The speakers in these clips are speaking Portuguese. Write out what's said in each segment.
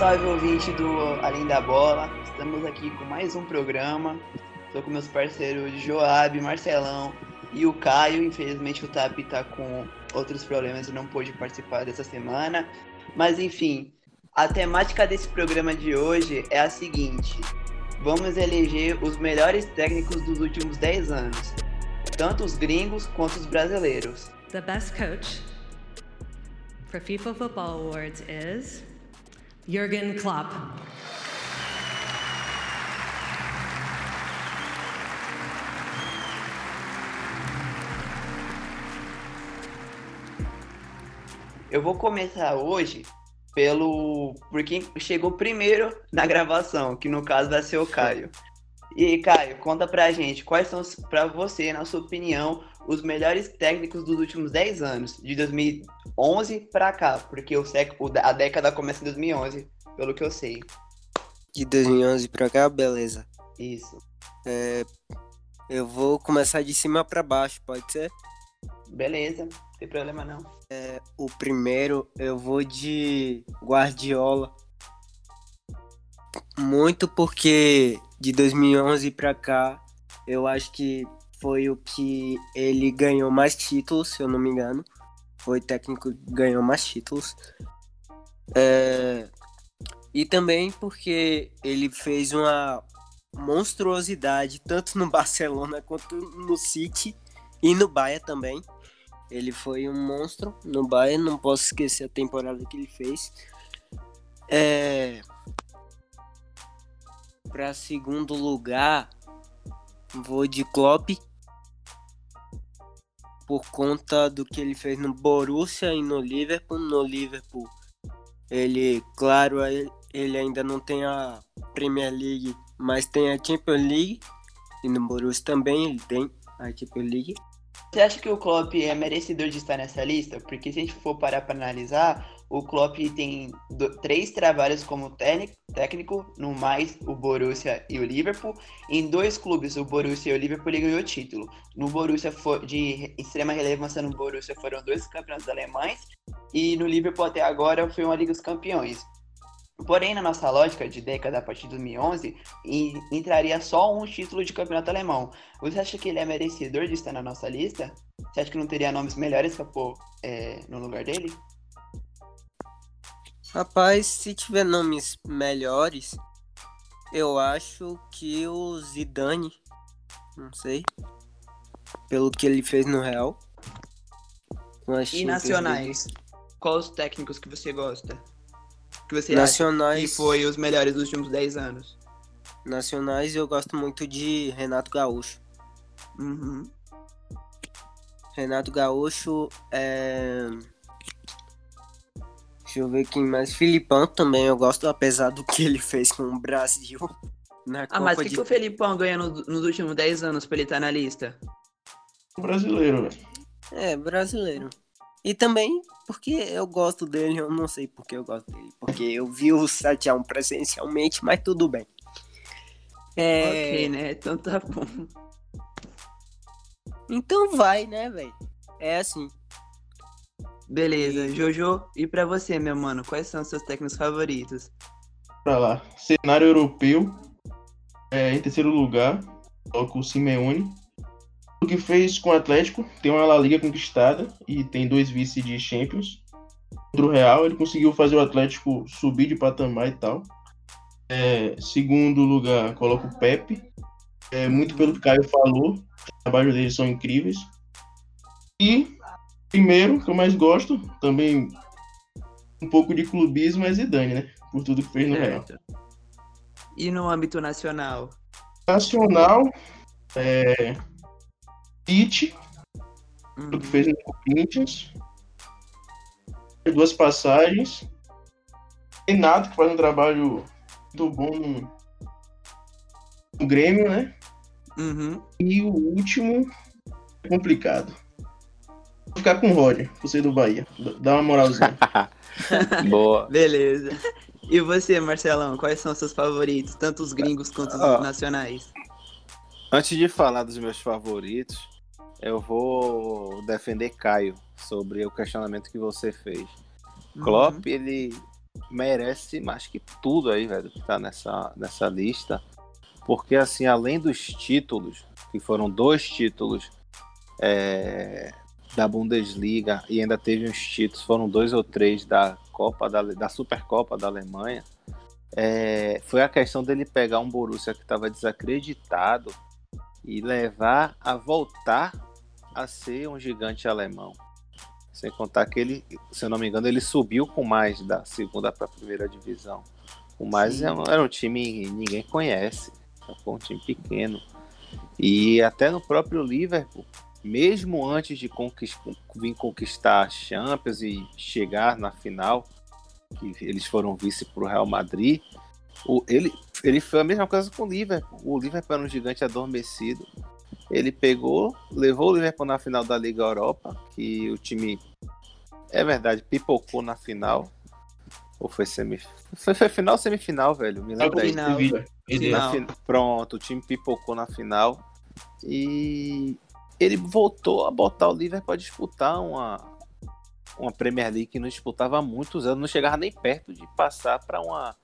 Salve, ouvinte do Além da Bola. Estamos aqui com mais um programa. Estou com meus parceiros Joab, Marcelão e o Caio. Infelizmente o Tapi está com outros problemas e não pôde participar dessa semana. Mas enfim, a temática desse programa de hoje é a seguinte: vamos eleger os melhores técnicos dos últimos 10 anos, tanto os gringos quanto os brasileiros. The best coach for FIFA Football Awards is Jurgen Klopp. Eu vou começar hoje pelo por quem chegou primeiro na gravação, que no caso vai ser o Caio. E Caio, conta pra gente quais são para você, na sua opinião, os melhores técnicos dos últimos 10 anos, de 2011 para cá, porque o sec, a década começa em 2011, pelo que eu sei. De 2011 para cá, beleza. Isso. É, eu vou começar de cima para baixo, pode ser? Beleza, não tem problema não. É, o primeiro eu vou de Guardiola. Muito porque de 2011 para cá, eu acho que foi o que ele ganhou mais títulos, se eu não me engano. Foi o técnico que ganhou mais títulos. É... E também porque ele fez uma monstruosidade tanto no Barcelona quanto no City e no Bahia também. Ele foi um monstro no Bahia, não posso esquecer a temporada que ele fez. É... Para segundo lugar, vou de Klopp por conta do que ele fez no Borussia e no Liverpool. No Liverpool, ele, claro, ele ainda não tem a Premier League, mas tem a Champions League. E no Borussia também ele tem a Champions League. Você acha que o Klopp é merecedor de estar nessa lista? Porque se a gente for parar para analisar, o Klopp tem do, três trabalhos como técnico, no mais o Borussia e o Liverpool. Em dois clubes, o Borussia e o Liverpool, ele ganhou título. No Borussia, for, de extrema relevância no Borussia, foram dois campeonatos alemães. E no Liverpool, até agora, foi uma Liga dos Campeões. Porém, na nossa lógica de década a partir de 2011, entraria só um título de campeonato alemão. Você acha que ele é merecedor de estar na nossa lista? Você acha que não teria nomes melhores para pôr é, no lugar dele? Rapaz, se tiver nomes melhores, eu acho que o Zidane, não sei, pelo que ele fez no Real. E nacionais? Quais os técnicos que você gosta? que você Nacionais... acha que foi os melhores dos últimos 10 anos? Nacionais eu gosto muito de Renato Gaúcho. Uhum. Renato Gaúcho é. Deixa eu ver quem mais. Filipão também eu gosto, apesar do que ele fez com o Brasil. Na ah, Copa mas o que, de... que o Felipão ganha no, nos últimos 10 anos pra ele estar tá na lista? Brasileiro, velho. É, brasileiro. E também porque eu gosto dele, eu não sei porque eu gosto dele. Porque eu vi o 7x1 presencialmente, mas tudo bem. É... Ok, né? Então tá bom. Então vai, né, velho? É assim. Beleza, Jojo, e pra você, meu mano, quais são os seus técnicos favoritos? Pra lá, cenário europeu, é, em terceiro lugar, coloco o Simeone, o que fez com o Atlético, tem uma La Liga conquistada e tem dois vice de Champions. Contra o Real, ele conseguiu fazer o Atlético subir de patamar e tal. É, segundo lugar, coloco o Pepe. É, muito pelo que o Caio falou, os trabalhos dele são incríveis. E primeiro, que eu mais gosto, também um pouco de clubismo, é Zidane, né? Por tudo que fez no Real. E no âmbito nacional? Nacional, é, Tite, uhum. que fez no Corinthians. Duas passagens. Renato, que faz um trabalho muito bom no, no Grêmio, né? Uhum. E o último é complicado. Vou ficar com o Roger, você do Bahia. Dá uma moralzinha. Boa. Beleza. E você, Marcelão, quais são os seus favoritos, tanto os gringos quanto os oh. nacionais? Antes de falar dos meus favoritos, eu vou defender Caio sobre o questionamento que você fez. Uhum. Klopp, ele merece mais que tudo aí, velho, que tá nessa, nessa lista. Porque, assim, além dos títulos, que foram dois títulos é, da Bundesliga e ainda teve uns títulos, foram dois ou três da Copa da, da Supercopa da Alemanha. É, foi a questão dele pegar um Borussia que estava desacreditado e levar a voltar a ser um gigante alemão. Sem contar que ele, se eu não me engano, ele subiu com mais da segunda para a primeira divisão. O mais era, era um time que ninguém conhece, foi um time pequeno. E até no próprio Liverpool, mesmo antes de vir conquistar a Champions e chegar na final, que eles foram vice para o Real Madrid, o, ele, ele foi a mesma coisa com o Liverpool. O Liverpool era um gigante adormecido. Ele pegou, levou o Liverpool na final da Liga Europa, que o time, é verdade, pipocou na final. Ou foi semifinal? Foi, foi final ou semifinal, velho? Me lembra aí. Final. Na fin... Pronto, o time pipocou na final. E ele voltou a botar o Liverpool para disputar uma, uma Premier League que não disputava há muitos anos, não chegava nem perto de passar para uma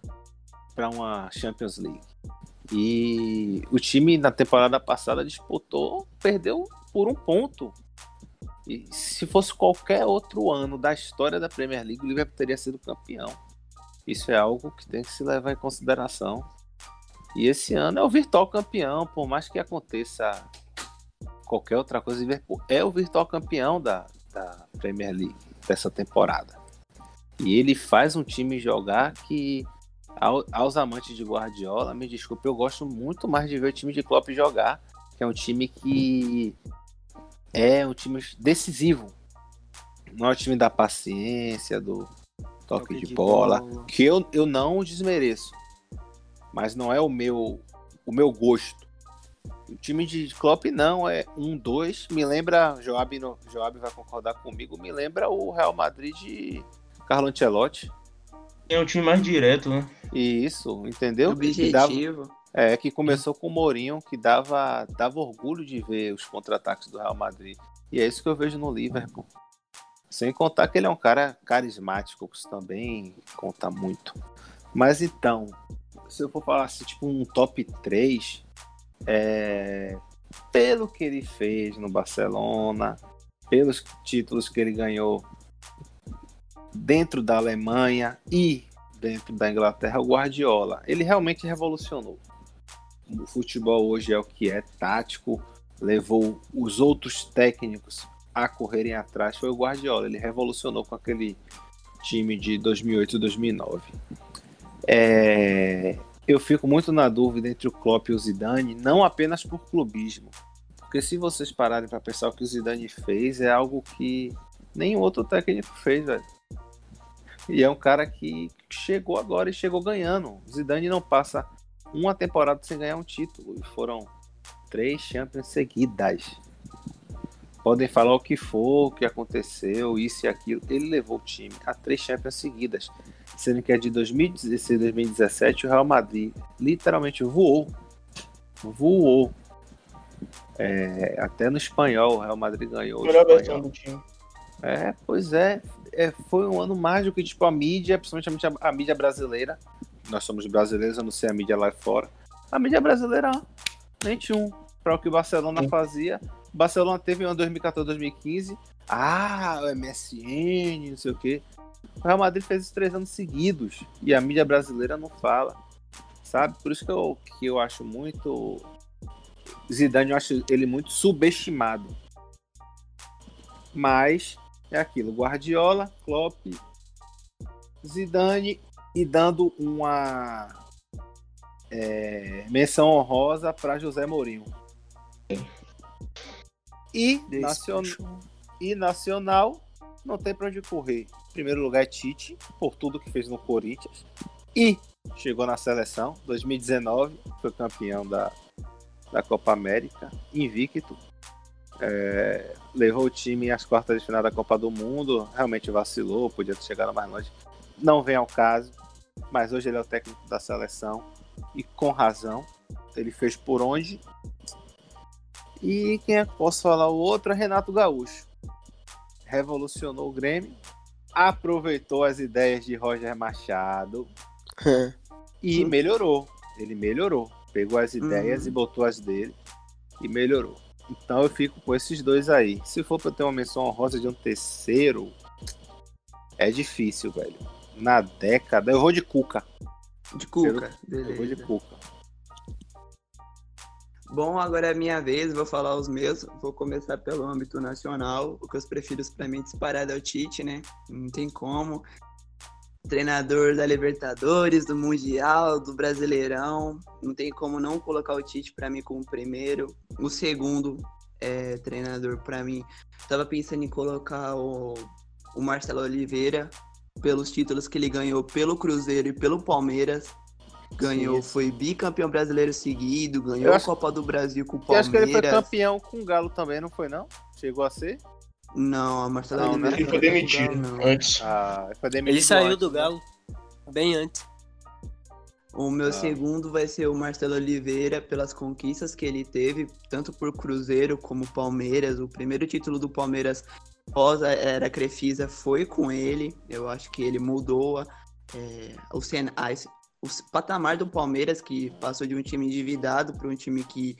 uma Champions League. E o time na temporada passada disputou, perdeu por um ponto. E se fosse qualquer outro ano da história da Premier League, o Liverpool teria sido campeão. Isso é algo que tem que se levar em consideração. E esse ano é o virtual campeão, por mais que aconteça qualquer outra coisa, o Liverpool é o virtual campeão da, da Premier League dessa temporada. E ele faz um time jogar que aos amantes de Guardiola, me desculpe, eu gosto muito mais de ver o time de Klopp jogar, que é um time que é um time decisivo. Não é o time da paciência, do toque, toque de, de bola, bola, que eu, eu não desmereço. Mas não é o meu o meu gosto. O time de Klopp não é um dois, me lembra Joab, Joab vai concordar comigo, me lembra o Real Madrid de Carlo Ancelotti. É um time mais direto, né? Isso, entendeu? Objetivo. Dava, é, que começou com o Mourinho, que dava, dava orgulho de ver os contra-ataques do Real Madrid. E é isso que eu vejo no Liverpool. Sem contar que ele é um cara carismático, que isso também conta muito. Mas então, se eu for falar assim, tipo um top 3, é, pelo que ele fez no Barcelona, pelos títulos que ele ganhou dentro da Alemanha e dentro da Inglaterra, o Guardiola. Ele realmente revolucionou. O futebol hoje é o que é tático, levou os outros técnicos a correrem atrás. Foi o Guardiola, ele revolucionou com aquele time de 2008 e 2009. É... Eu fico muito na dúvida entre o Klopp e o Zidane, não apenas por clubismo, porque se vocês pararem para pensar o que o Zidane fez, é algo que nenhum outro técnico fez, velho. E é um cara que chegou agora e chegou ganhando. Zidane não passa uma temporada sem ganhar um título. E foram três Champions seguidas. Podem falar o que for, o que aconteceu, isso e aquilo. Ele levou o time a três Champions seguidas. Sendo que é de 2016 2017 o Real Madrid literalmente voou. Voou. É, até no espanhol o Real Madrid ganhou. Melhor versão do time. É, pois é, é, foi um ano mágico que, tipo, a mídia, principalmente a, a, mídia brasileira, nós somos brasileiros, eu não sei a mídia lá fora, a mídia brasileira, nem tinha um. Para o que o Barcelona Sim. fazia. Barcelona teve um ano 2014, 2015. Ah, o MSN, não sei o quê. O Real Madrid fez isso três anos seguidos. E a mídia brasileira não fala. Sabe? Por isso que eu, que eu acho muito. Zidane, eu acho ele muito subestimado. Mas é aquilo, Guardiola, Klopp, Zidane e dando uma é, menção honrosa para José Mourinho. E, nacion... e Nacional não tem para onde correr. Em primeiro lugar é Tite, por tudo que fez no Corinthians. E chegou na seleção, 2019, foi campeão da, da Copa América, invicto. É, levou o time às quartas de final da Copa do Mundo, realmente vacilou, podia ter chegado mais longe. Não vem ao caso, mas hoje ele é o técnico da seleção e com razão. Ele fez por onde. E quem é que posso falar? O outro é Renato Gaúcho. Revolucionou o Grêmio, aproveitou as ideias de Roger Machado e melhorou. Ele melhorou. Pegou as ideias Uhum. e botou as dele e melhorou. Então eu fico com esses dois aí. Se for pra eu ter uma menção honrosa de um terceiro, é difícil, velho. Na década, eu vou de Cuca. De Cuca, Eu vou de. Cuca. Bom, agora é minha vez, vou falar os meus. Vou começar pelo âmbito nacional. O que eu prefiro pra mim disparado é o Tite, né? Não tem como. Treinador da Libertadores, do Mundial, do Brasileirão. Não tem como não colocar o Tite pra mim como primeiro. O segundo é, treinador pra mim. Tava pensando em colocar o, o Marcelo Oliveira pelos títulos que ele ganhou pelo Cruzeiro e pelo Palmeiras. Ganhou, Sim. foi bicampeão brasileiro seguido, ganhou Eu a acho- Copa do Brasil com o Eu Palmeiras. acho que ele foi campeão com o Galo também, não foi não? Chegou a ser? Não, a Marcelo Não, né? Oliveira Ele foi demitido não. antes. Ah, foi demitido Ele saiu antes, do né? Galo bem antes. O meu Ah. segundo vai ser o Marcelo Oliveira pelas conquistas que ele teve, tanto por Cruzeiro como Palmeiras. O primeiro título do Palmeiras pós a era Crefisa foi com ele. Eu acho que ele mudou a- é, o, cen- a- o patamar do Palmeiras, que passou de um time endividado para um time que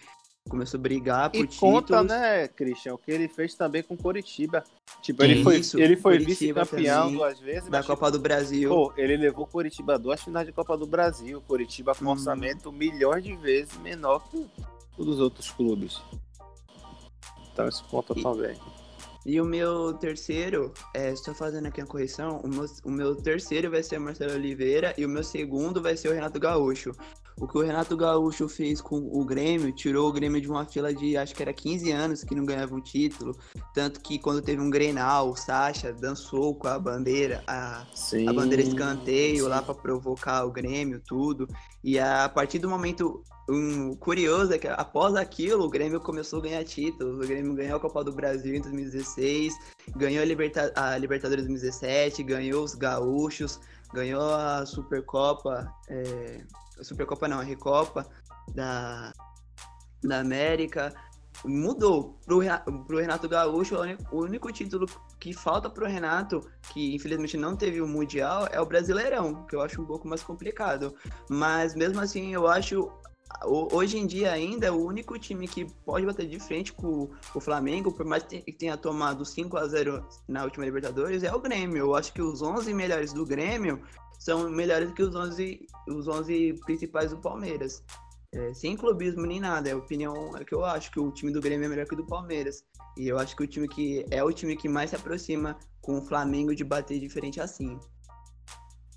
começou a brigar por E títulos. conta, né, Christian, o que ele fez também com Coritiba. Tipo, ele foi, Isso, ele foi vice-campeão duas vezes, Da Copa do Brasil. pô, ele levou Coritiba a duas finais de Copa do Brasil. Coritiba com um Hum. orçamento milhões de vezes menor que o dos outros clubes. Então isso conta E- também. E o meu terceiro, é, fazendo aqui a correção, o meu, o meu terceiro vai ser o Marcelo Oliveira e o meu segundo vai ser o Renato Gaúcho. O que o Renato Gaúcho fez com o Grêmio, tirou o Grêmio de uma fila de acho que era 15 anos que não ganhava um título. Tanto que quando teve um Grenal, o Sacha dançou com a bandeira, a, Sim. a bandeira escanteio sim. lá para provocar o Grêmio, tudo. E a partir do momento um, curioso é que após aquilo o Grêmio começou a ganhar títulos. O Grêmio ganhou a Copa do Brasil em 2016, ganhou a, Liberta a Libertadores 2017, ganhou os Gaúchos, ganhou a Supercopa, é, Supercopa não, a Recopa da, da América. Mudou pro, pro Renato Gaúcho, o único- título que falta pro Renato, que infelizmente não teve o Mundial, é o Brasileirão, que eu acho um pouco mais complicado. Mas mesmo assim, eu acho. ho- Hoje em dia ainda, o único time que pode bater de frente com o Flamengo, por mais que tenha tomado 5 a 0 na última Libertadores, é o Grêmio. Eu acho que os 11 melhores do Grêmio são melhores que os 11, os 11 principais do Palmeiras. É, sem clubismo nem nada, é a opinião é que eu acho que o time do Grêmio é melhor que o do Palmeiras. E eu acho que o time que é o time que mais se aproxima com o Flamengo de bater diferente assim.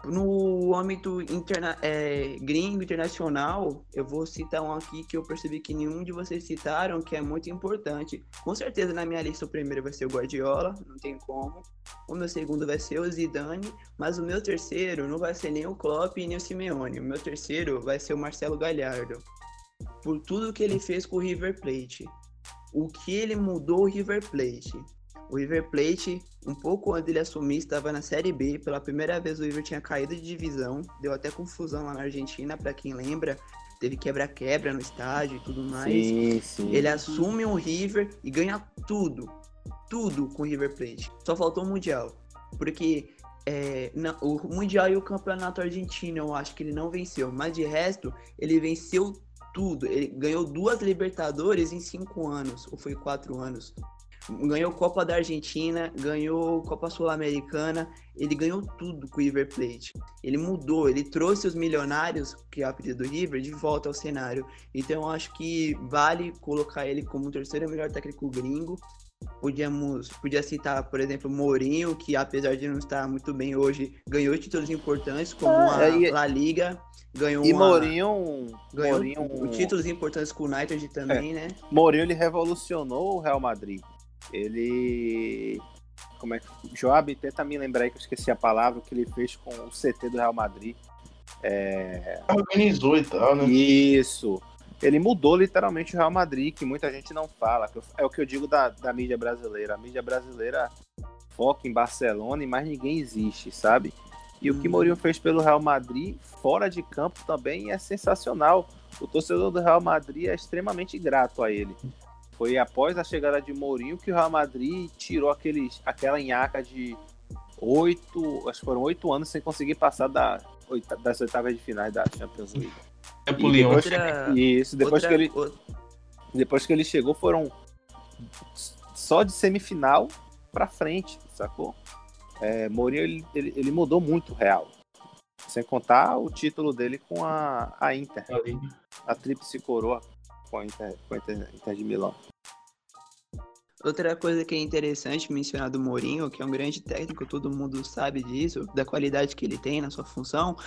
No âmbito interna é, gringo internacional, eu vou citar um aqui que eu percebi que nenhum de vocês citaram, que é muito importante. Com certeza na minha lista o primeiro vai ser o Guardiola, não tem como. O meu segundo vai ser o Zidane, mas o meu terceiro não vai ser nem o Klopp nem o Simeone. O meu terceiro vai ser o Marcelo Galhardo. Por tudo que ele fez com o River Plate. O que ele mudou o River Plate. O River Plate, um pouco antes dele assumir, estava na Série B. Pela primeira vez o River tinha caído de divisão. Deu até confusão lá na Argentina, para quem lembra. Teve quebra-quebra no estádio e tudo mais. Sim, sim. Ele assume o River e ganha tudo. Tudo com o River Plate. Só faltou o Mundial. Porque é, na- o Mundial e o Campeonato Argentino eu acho que ele não venceu. Mas de resto, ele venceu tudo. Ele ganhou duas Libertadores em cinco anos. Ou foi quatro anos. Ganhou Copa da Argentina, ganhou Copa Sul-Americana. Ele ganhou tudo com o River Plate. Ele mudou, ele trouxe os milionários, que é a pedido do River, de volta ao cenário. Então eu acho que vale colocar ele como o terceiro melhor técnico gringo. Podíamos, podia citar, por exemplo, Mourinho, que apesar de não estar muito bem hoje, ganhou títulos importantes como Ah, a e- La Liga, ganhou E uma- Mourinho, ganhou Mourinho, títulos importantes com o United também, né? Mourinho ele revolucionou o Real Madrid. Ele. Como é que. Joab, tenta me lembrar aí que eu esqueci a palavra que ele fez com o CT do Real Madrid. É... Organizou e tal, né? Isso. Ele mudou literalmente o Real Madrid, que muita gente não fala. É o que eu digo da, da mídia brasileira. A mídia brasileira foca em Barcelona e mais ninguém existe, sabe? E o que Hum. Mourinho fez pelo Real Madrid, fora de campo, também é sensacional. O torcedor do Real Madrid é extremamente grato a ele. Foi após a chegada de Mourinho que o Real Madrid tirou aqueles, aquela nhaca de oito, acho que foram oito anos sem conseguir passar da, das oitavas de finais da Champions League. É pro depois, Outra- isso, depois outra- que ele o- depois que ele chegou foram só de semifinal pra frente, sacou? É, Mourinho ele, ele, ele mudou muito o Real. Sem contar o título dele com a, a Inter, Ali. a tríplice coroa com a Inter, com a Inter, Inter de Milão. Outra coisa que é interessante mencionar do Mourinho, que é um grande técnico, todo mundo sabe disso, da qualidade que ele tem na sua função,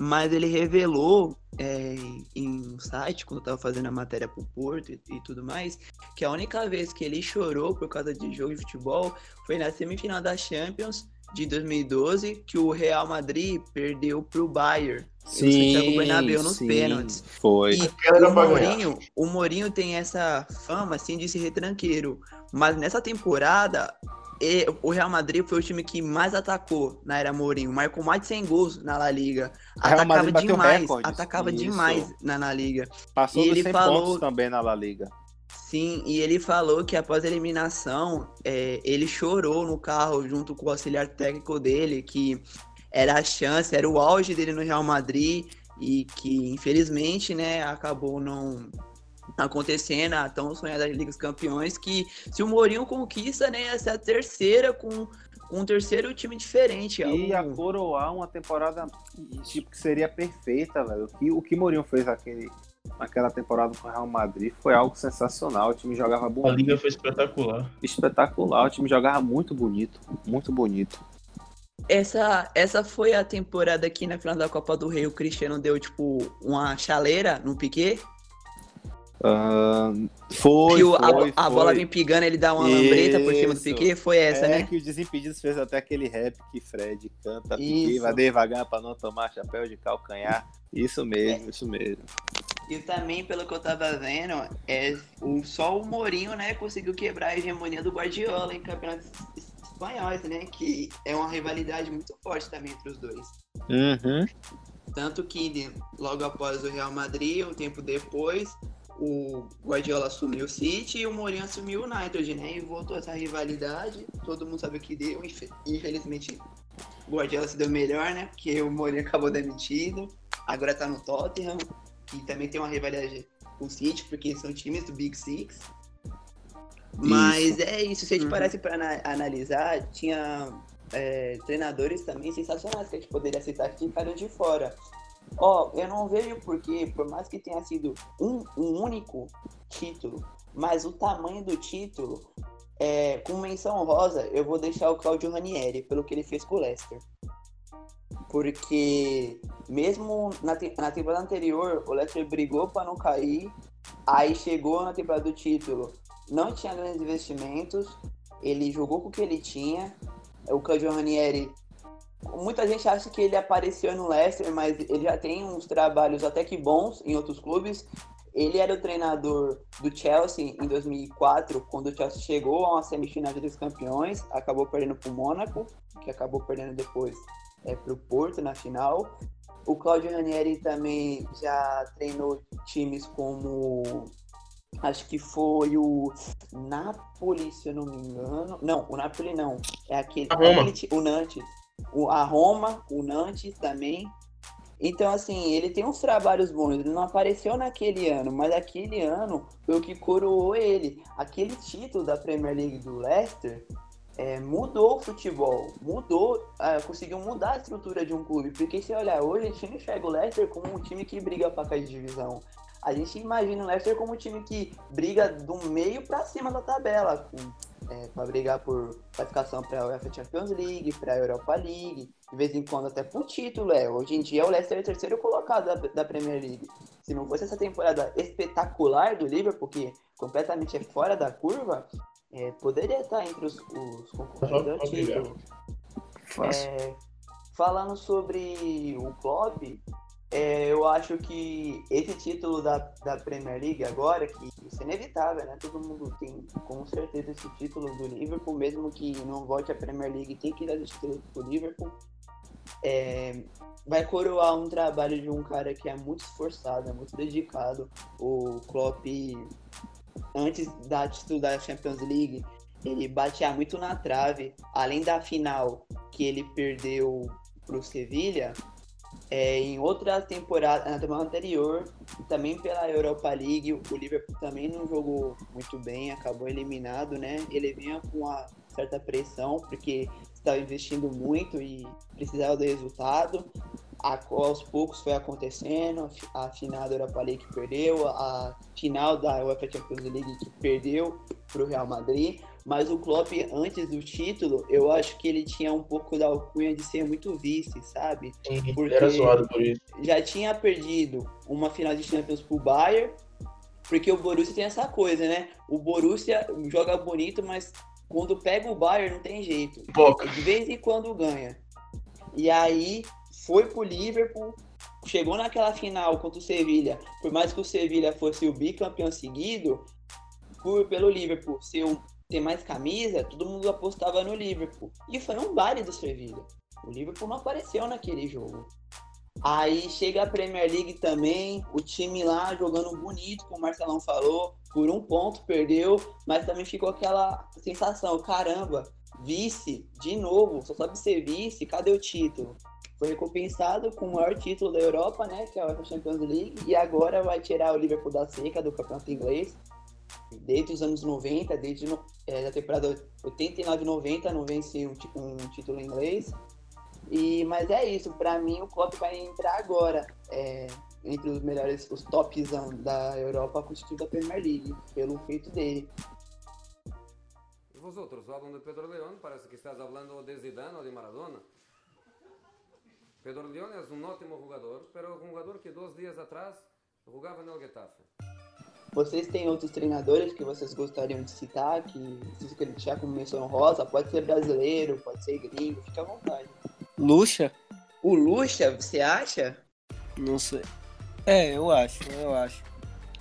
mas ele revelou é, em um site, quando estava fazendo a matéria pro Porto e, e tudo mais, que a única vez que ele chorou por causa de jogo de futebol foi na semifinal da Champions de 2012, que o Real Madrid perdeu pro Bayern. Santiago Bernabéu nos pênaltis. Foi. E o Mourinho, o Mourinho tem essa fama assim de ser retranqueiro, mas nessa temporada e- o Real Madrid foi o time que mais atacou na era Mourinho, marcou mais de 100 gols na La Liga, O atacava demais, recordes. atacava Isso. demais na, na Liga. Passou E dos ele 100 falou- pontos também na La Liga. Sim, e ele falou que após a eliminação, é, ele chorou no carro junto com o auxiliar técnico dele, que era a chance, era o auge dele no Real Madrid e que infelizmente, né, acabou não acontecendo a tão sonhada Liga dos Campeões, que se o Mourinho conquista, né, ia ser a terceira com, com um terceiro time diferente. E a algo- coroar uma temporada tipo, que seria perfeita, velho. O que o que Mourinho fez aquele, naquela temporada com o Real Madrid foi algo sensacional. O time jogava A bonito, liga foi espetacular. espetacular. O time jogava muito bonito, muito bonito. Essa, essa foi a temporada que na final da Copa do Rei o Cristiano deu, tipo, uma chaleira no Piquet. Ah, foi, que o- foi, a, a foi. bola vem pigando, ele dá uma lambreta por cima do Isso. Piquet, foi essa, é né? que o Desimpedidos fez até aquele rap que Fred canta, Isso. Piquet, vai devagar pra não tomar chapéu de calcanhar. Isso mesmo, isso mesmo. E também, pelo que eu tava vendo, é, o, só o Mourinho, né, conseguiu quebrar a hegemonia do Guardiola em campeonatos es- espanhóis, né? Que é uma rivalidade muito forte também entre os dois. Uhum. Tanto que de- logo após o Real Madrid, um tempo depois, o Guardiola assumiu o City e o Mourinho assumiu o United, né? E voltou essa rivalidade. Todo mundo sabe o que deu. infe- Infelizmente, o Guardiola se deu melhor, né? Porque o Mourinho acabou demitido. Agora tá no Tottenham, que também tem uma rivalidade com o City, porque são times do Big Six. Mas é isso, se a gente Uhum. parasse para analisar, tinha é, treinadores também sensacionais que a gente poderia citar que ficaram de fora. Ó, eu não vejo porque, por mais que tenha sido um, um único título, mas o tamanho do título, é, com menção rosa, eu vou deixar o Claudio Ranieri, pelo que ele fez com o Leicester. Porque mesmo na, na temporada anterior, o Leicester brigou para não cair, aí chegou na temporada do título, não tinha grandes investimentos, ele jogou com o que ele tinha. O Claudio Ranieri, muita gente acha que ele apareceu no Leicester, mas ele já tem uns trabalhos até que bons em outros clubes. Ele era o treinador do Chelsea em 2004, quando o Chelsea chegou a uma semifinal dos campeões, acabou perdendo para o Mônaco, que acabou perdendo depois é, para o Porto na final. O Claudio Ranieri também já treinou times como acho que foi o Napoli, se eu não me engano. Não, o Napoli não. É aquele, A Roma. o Nantes. O, a Roma, o Nantes também. Então, assim, ele tem uns trabalhos bons. Ele não apareceu naquele ano, mas aquele ano foi o que coroou ele. Aquele título da Premier League do Leicester é, mudou o futebol, mudou, ah, conseguiu mudar a estrutura de um clube. Porque se olhar hoje, a gente não enxerga o Leicester como um time que briga para cair de divisão. A gente imagina o Leicester como um time que briga do meio para cima da tabela, é, para brigar por classificação para a UEFA Champions League, para a Europa League, de vez em quando até por título. É. Hoje em dia o Leicester é o terceiro colocado da, da Premier League. Se não fosse essa temporada espetacular do Liverpool, que completamente é fora da curva, é, poderia estar entre os, os concorrentes ao Obrigado. título. É, falando sobre o Klopp, é, eu acho que esse título da, da Premier League agora, que isso é inevitável, né? Todo mundo tem com certeza esse título do Liverpool, mesmo que não volte a Premier League, tem que dar esse título pro Liverpool. É, vai coroar um trabalho de um cara que é muito esforçado, é muito dedicado. O Klopp, antes da da Champions League, ele batia muito na trave. Além da final que ele perdeu pro Sevilha, é, em outra temporada, na temporada anterior, também pela Europa League, o Liverpool também não jogou muito bem, acabou eliminado, né? Ele vinha com uma certa pressão, porque estava investindo muito e precisava do resultado. A, aos poucos foi acontecendo, a final da Europa League que perdeu, a final da UEFA Champions League que perdeu para o Real Madrid. Mas o Klopp, antes do título, eu acho que ele tinha um pouco da alcunha de ser muito vice, sabe? Porque era zoado por isso. Já tinha perdido uma final de Champions pro Bayern, porque o Borussia tem essa coisa, né? O Borussia joga bonito, mas quando pega o Bayern não tem jeito. Pouca. De vez em quando ganha. E aí foi pro Liverpool, chegou naquela final contra o Sevilha. Por mais que o Sevilha fosse o bicampeão seguido, por, pelo Liverpool ser um, ter mais camisa, todo mundo apostava no Liverpool. E foi um baile do Sevilha. O Liverpool não apareceu naquele jogo. Aí chega a Premier League também, o time lá jogando bonito, como o Marcelão falou, por um ponto perdeu, mas também ficou aquela sensação, caramba, vice, de novo, só sabe ser vice, cadê o título? Foi recompensado com o maior título da Europa, né, que é a Champions League, e agora vai tirar o Liverpool da seca do campeonato inglês. Desde os anos 90, desde é, a temporada 89-90, não vence um, um título inglês. E, mas é isso, para mim o Klopp vai entrar agora é, entre os melhores, os tops da Europa com o título da Premier League, pelo feito dele. Vosotros hablan de Pedro León, parece que estás hablando de Zidane ou de Maradona. Pedro León es un ótimo jugador, pero un jugador que dos días atrás jugaba no Getafe. Vocês têm outros treinadores que vocês gostariam de citar, que se quer deixar como menção rosa, pode ser brasileiro, pode ser gringo, fica à vontade. Lucha? O Lucha, você acha? Não sei. É, eu acho, eu acho.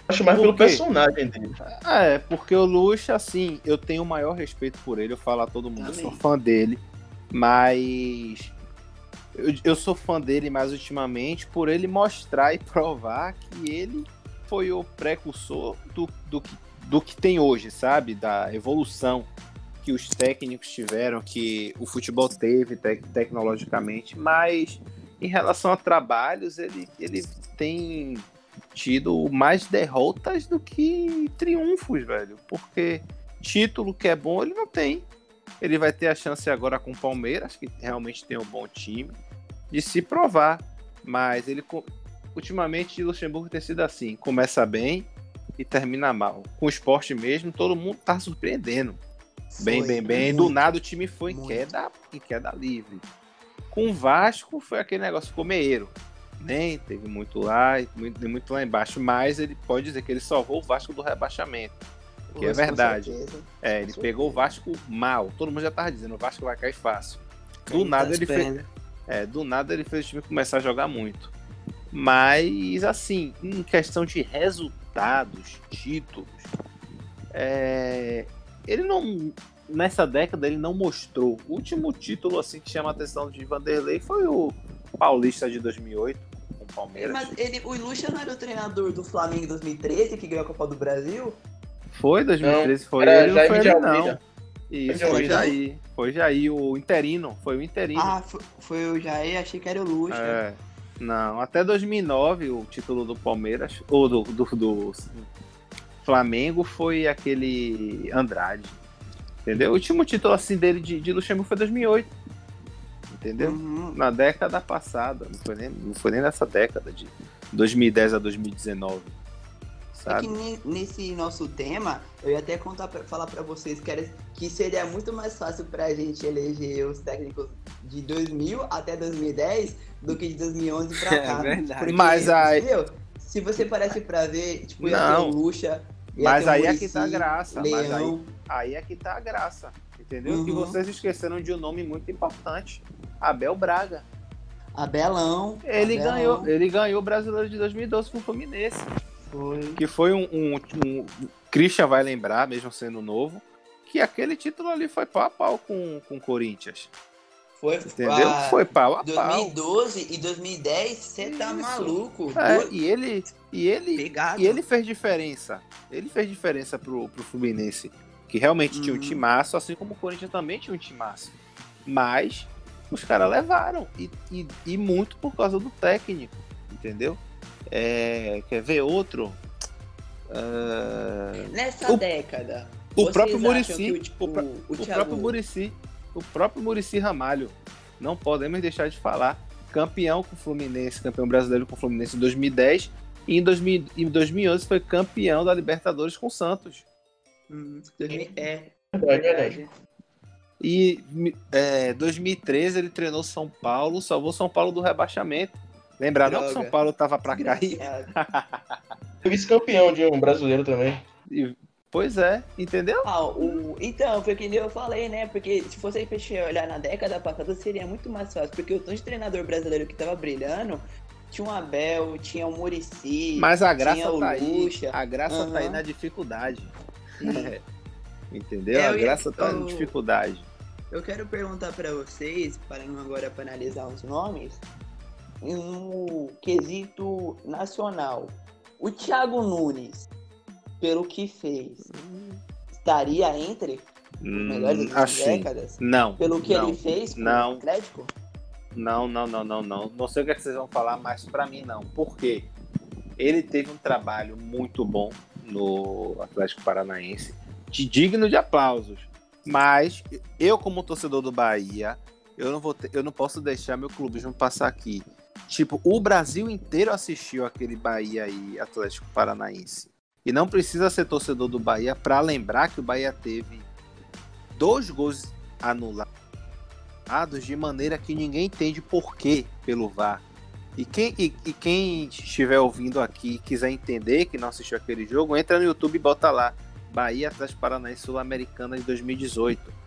Acho mais pelo personagem dele. É, porque o Lucha, assim, eu tenho o maior respeito por ele, eu falo a todo mundo, eu sou fã dele, mas eu, eu sou fã dele mais ultimamente por ele mostrar e provar que ele foi o precursor do, do, que, do que tem hoje, sabe? Da evolução que os técnicos tiveram, que o futebol teve tec- tecnologicamente, mas em relação a trabalhos, ele, ele tem tido mais derrotas do que triunfos, velho. Porque título que é bom, ele não tem. Ele vai ter a chance agora com o Palmeiras, que realmente tem um bom time, de se provar. Mas ele, ultimamente, Luxemburgo tem sido assim: começa bem e termina mal. Com o esporte mesmo, todo mundo tá surpreendendo. Bem, Foi, bem, bem. muito. Do nada o time foi em queda, em queda livre. Com o Vasco foi aquele negócio ficou meieiro. Nem teve muito lá, muito, muito lá embaixo, mas ele pode dizer que ele salvou o Vasco do rebaixamento. Que é verdade. É, ele Com pegou o Vasco mal. Todo mundo já tava dizendo, o Vasco vai cair fácil. Do Quem nada tá ele fez, é, do nada ele fez o time começar a jogar muito. Mas, assim, em questão de resultados, títulos, é, ele não. Nessa década ele não mostrou. O último título assim que chama a atenção de Vanderlei foi o Paulista de 2008 com o Palmeiras. Mas ele, o Lucha não era o treinador do Flamengo em 2013, que ganhou a Copa do Brasil? Foi 2013, foi Era ele, não foi ele Almeida. não. Isso, foi Jair. Foi Jair, o interino. Foi o interino. Ah, foi, foi o Jair, achei que era o Lucha. É. Não, até 2009 o título do Palmeiras, ou do, do, do Flamengo, foi aquele Andrade. Entendeu? O último título assim dele de, de Luxemburgo foi 2008. Entendeu? Uhum. Na década passada, não foi, nem, não foi nem nessa década, de 2010 a 2019. É que Sabe? ne- nesse nosso tema, eu ia até contar pra, falar pra vocês que, era, que seria muito mais fácil pra gente eleger os técnicos de 2000 até 2010 do que de 2011 pra É cá. verdade. Porque, Mas aí- meu, se você parece pra ver, tipo, ia ter Não. o Lucha, Mas ter aí é Muricy, que tá a graça, mas Leão. Aí é que tá a graça. Entendeu? Que Uhum. vocês esqueceram de um nome muito importante. Abel Braga. Abelão. Ele Abelão. ganhou, ele ganhou o brasileiro de 2012 com o Fluminense. Foi. Que foi um, um, um- Christian vai lembrar, mesmo sendo novo, que aquele título ali foi pau a pau com, com o Corinthians. Foi. Entendeu? Ah, foi pau a pau. 2012 e 2010, você tá maluco. É, e ele, e ele, Pegado. e ele fez diferença. Ele fez diferença pro, pro Fluminense. Que realmente tinha um Uhum. timaço, assim como o Corinthians também tinha um timaço. Mas os caras levaram. E, e, e muito por causa do técnico, entendeu? É, quer ver outro? Ah, Nessa O- década. o próprio o, tipo, o, próprio Murici, o próprio Murici Ramalho, não podemos deixar de falar, campeão com o Fluminense, campeão brasileiro com o Fluminense em 2010 e em, 2000, em 2011 foi campeão da Libertadores com o Santos. Hum, 2000 é, Verdade, verdade. verdade. E é, 2013 ele treinou São Paulo, salvou São Paulo do rebaixamento. Lembrar não que. São Paulo tava para cair? Vice-campeão de um brasileiro também. E- Pois é, entendeu? Ah, o... Então, foi que nem eu falei, né? Porque se você fechar olhar na década passada, seria muito mais fácil. Porque o tanto de treinador brasileiro que tava brilhando, tinha o Abel, tinha o Murici. Mas a graça tinha o tá aí. Lucha. A graça tá aí na dificuldade. Sim. Entendeu? É, a eu ia- graça tá na eu- dificuldade. Eu quero perguntar pra vocês, parando agora para analisar os nomes, no quesito nacional. O Thiago Nunes, pelo que fez, estaria entre os melhores assim, décadas? não. Pelo que não, ele fez não. Atlético? Não, não, não, não, não. Não sei o que, é que vocês vão falar, mas pra mim não. Por quê? Ele teve um trabalho muito bom no Atlético Paranaense, de digno de aplausos. Mas eu, como torcedor do Bahia, eu não vou ter- eu não posso deixar meu clubismo passar aqui. Tipo, o Brasil inteiro assistiu aquele Bahia e Atlético Paranaense. E não precisa ser torcedor do Bahia para lembrar que o Bahia teve dois gols anulados de maneira que ninguém entende por quê pelo VAR. E quem, e, e quem estiver ouvindo aqui e quiser entender que não assistiu aquele jogo, entra no YouTube e bota lá Bahia Atlético Paranaense Sul-Americana de 2018.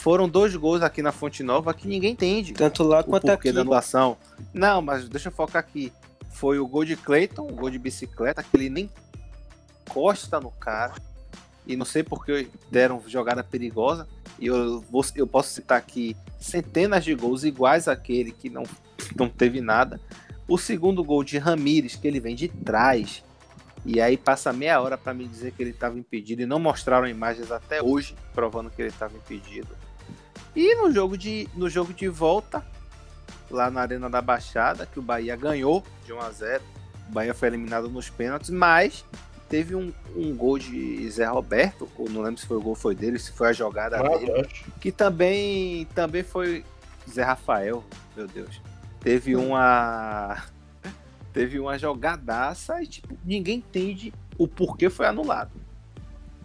Foram dois gols aqui na Fonte Nova que ninguém entende Tanto lá o quanto porquê aqui. da anulação. Não, mas deixa eu focar aqui. Foi o gol de Cleiton, o gol de bicicleta, que ele nem encosta no cara. E não sei porque deram jogada perigosa. E eu, vou, eu posso citar aqui centenas de gols iguais àquele que não, não teve nada. O segundo gol de Ramires, que ele vem de trás. E aí passa meia hora para me dizer que ele estava impedido. E não mostraram imagens até hoje provando que ele estava impedido. E no jogo de, no jogo de volta, lá na Arena da Baixada, que o Bahia ganhou de 1 a 0 O Bahia foi eliminado nos pênaltis, mas teve um, um gol de Zé Roberto, ou não lembro se foi o gol foi dele, se foi a jogada Ah, dele, que também, também foi Zé Rafael, meu Deus. Teve uma teve uma jogadaça e tipo, ninguém entende o porquê foi anulado.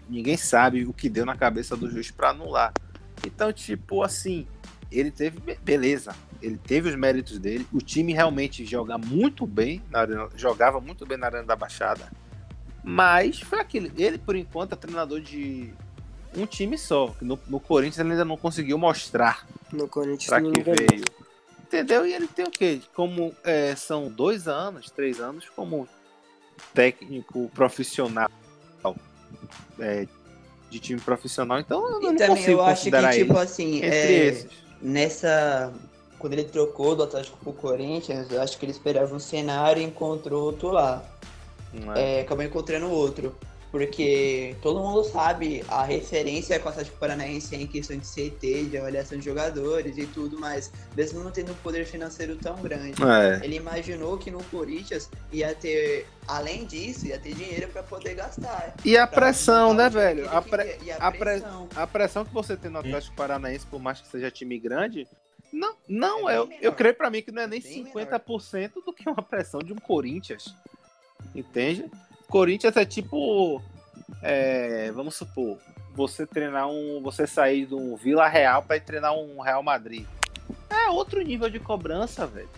Ninguém sabe o que deu na cabeça do juiz para anular. Então, tipo, assim, ele teve be- beleza, ele teve os méritos dele. O time realmente joga muito bem, na arena, jogava muito bem na arena da Baixada. Mas foi aquele, ele por enquanto é treinador de um time só. que No, no Corinthians ele ainda não conseguiu mostrar No Corinthians para não que ganhou. veio. Entendeu? E ele tem o quê? Como é, são dois anos, três anos como técnico profissional é, de time profissional. Então eu E não também consigo eu acho que, tipo ele assim, é, nessa. Quando ele trocou do Atlético pro Corinthians, eu acho que ele esperava um cenário e encontrou outro lá. É? É, acabou encontrando outro. Porque todo mundo sabe a referência com o Atlético Paranaense em questão de CT, de avaliação de jogadores e tudo mais. Mesmo não tendo um poder financeiro tão grande. É. Ele imaginou que no Corinthians ia ter, além disso, ia ter dinheiro para poder gastar. E a pressão, né, velho? A, pre- a a pre- pressão. a pressão que você tem no Atlético Paranaense, por mais que seja time grande, não, não É é. eu, menor. eu creio pra mim que não é nem Bem 50% do que uma pressão de um Corinthians. Entende? Corinthians é tipo. é, vamos supor, você treinar um. Você sair de um Vila Real pra ir treinar um Real Madrid. É outro nível de cobrança, velho.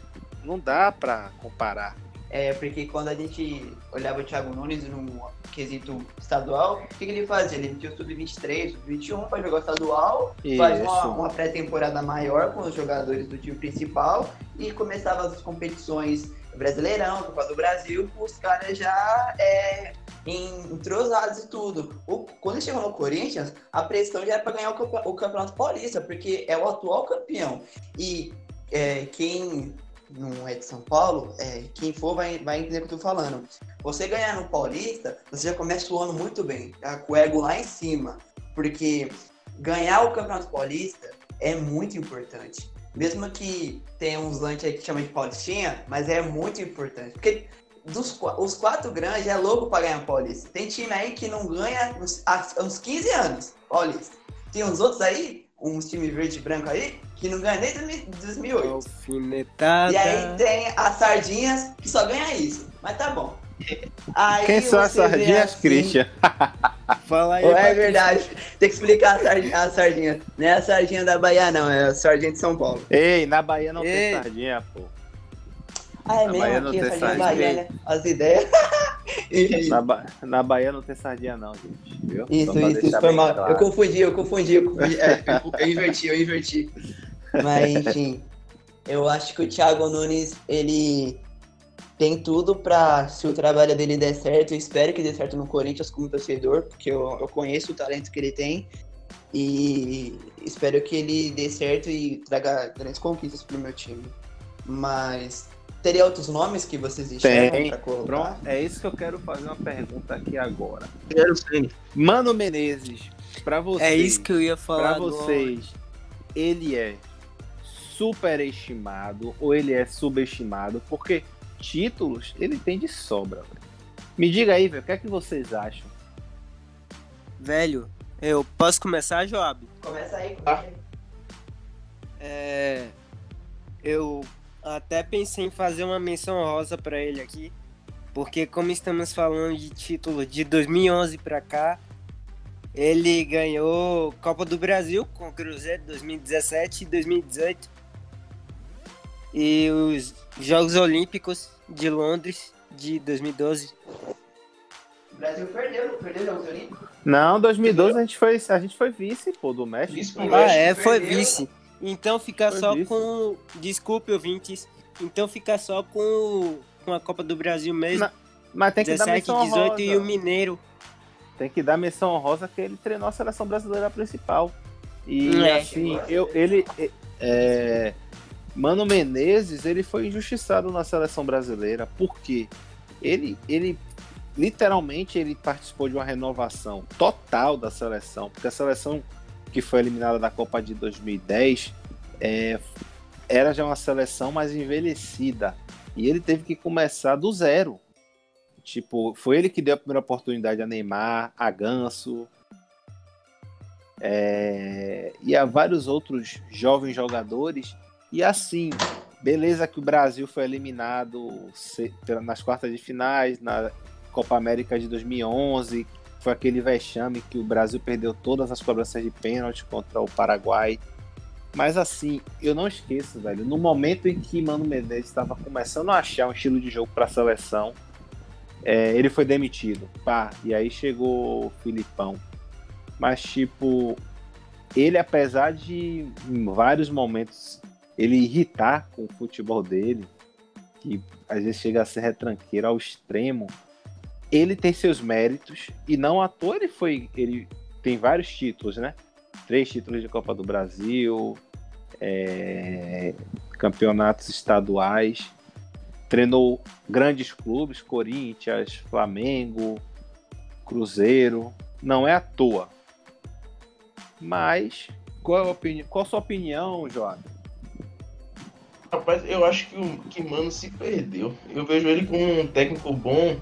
Não dá pra comparar. É, porque quando a gente olhava o Thiago Nunes no quesito estadual, o que, que ele fazia? Ele tinha o sub-23, sub-21 para jogar estadual, faz uma, uma pré-temporada maior com os jogadores do time principal e começava as competições Brasileirão, Copa do Brasil, os caras já é, entrosados e tudo. O- quando chegou no Corinthians, a pressão já era para ganhar o, o Campeonato Paulista, porque é o atual campeão. E é, quem não é de São Paulo, é, quem for vai, vai entender o que eu tô falando. Você ganhar no Paulista, você já começa suando muito bem, tá? com o ego lá em cima. Porque ganhar o Campeonato Paulista é muito importante. Mesmo que tenha uns lanches aí que chama de Paulistinha, mas é muito importante. Porque dos, os quatro grandes é louco pra ganhar Paulista. Tem time aí que não ganha uns, há uns 15 anos Paulista. Tem uns outros aí, uns time verde e branco aí, que não ganha desde 2008. Alfinetada. E aí tem as sardinhas que só ganha isso. Mas tá bom. Aí Quem são as sardinhas, assim- Christian? Fala aí. É verdade. Tem que explicar a sardinha, a sardinha. Não é a sardinha da Bahia, não. É a sardinha de São Paulo. Ei, na Bahia não Ei. tem sardinha, pô. Ah, é Na mesmo Bahia não aqui, a tem sardinha. Bahia, né? As ideias. Na, Ba- na Bahia não tem sardinha, não, gente. Viu? Isso, isso, isso foi mal. claro. Eu confundi, eu confundi, eu confundi. É, eu, eu inverti, eu inverti. Mas, enfim, eu acho que o Thiago Nunes, ele tem tudo pra, se o trabalho dele der certo, eu espero que dê certo no Corinthians como torcedor, porque eu, eu conheço o talento que ele tem. E espero que ele dê certo e traga grandes conquistas pro meu time. Mas teria outros nomes que vocês enxergam Tem. pra colocar? Pronto, é isso que eu quero fazer uma pergunta aqui agora. Quero sim. Mano Menezes, pra vocês. É isso que eu ia falar. Pra agora. vocês, ele é superestimado ou ele é subestimado? Porque títulos ele tem de sobra. velho. Me diga aí, velho, o que é que vocês acham? Velho, eu posso começar, Joab? Começa aí. Ah. É, eu até pensei em fazer uma menção rosa pra ele aqui, porque como estamos falando de título de 2011 pra cá, ele ganhou Copa do Brasil com o Cruzeiro 2017 e 2018 e os Jogos Olímpicos de Londres de 2012. O Brasil perdeu, não perdeu o Jogos Olímpicos? Não, 2012 a gente foi, a gente foi vice, pô, do México. Vice Ah, é, foi perdeu. vice. Então fica Foi só vice. com. Desculpe, ouvintes. Então fica só com, com a Copa do Brasil mesmo. Não, Mas tem que dar 17, menção 18 honrosa. e o Mineiro. Tem que dar menção honrosa que ele treinou a seleção brasileira principal. E É. assim, eu, ele. É, Mano Menezes, ele foi injustiçado na seleção brasileira. Por quê? Ele, ele literalmente ele participou de uma renovação total da seleção, porque a seleção que foi eliminada da Copa de 2010 é, era já uma seleção mais envelhecida. E ele teve que começar do zero. Tipo, foi ele que deu a primeira oportunidade a Neymar, a Ganso, é, e a vários outros jovens jogadores. E assim, beleza que o Brasil foi eliminado nas quartas de finais, na Copa América de 2011, foi aquele vexame que o Brasil perdeu todas as cobranças de pênalti contra o Paraguai. Mas assim, eu não esqueço, velho, no momento em que Mano Menezes estava começando a achar um estilo de jogo para a seleção, é, ele foi demitido. Pá, e aí chegou o Filipão. Mas, tipo, ele, apesar de em vários momentos ele irritar com o futebol dele, que às vezes chega a ser retranqueiro ao extremo, ele tem seus méritos e não à toa ele foi. Ele tem vários títulos, né? Três títulos de Copa do Brasil, é, campeonatos estaduais, treinou grandes clubes, Corinthians, Flamengo, Cruzeiro. Não é à toa. Mas qual, é a opini- qual a sua opinião, Joab? Rapaz, eu acho que o que Mano se perdeu. Eu vejo ele como um técnico bom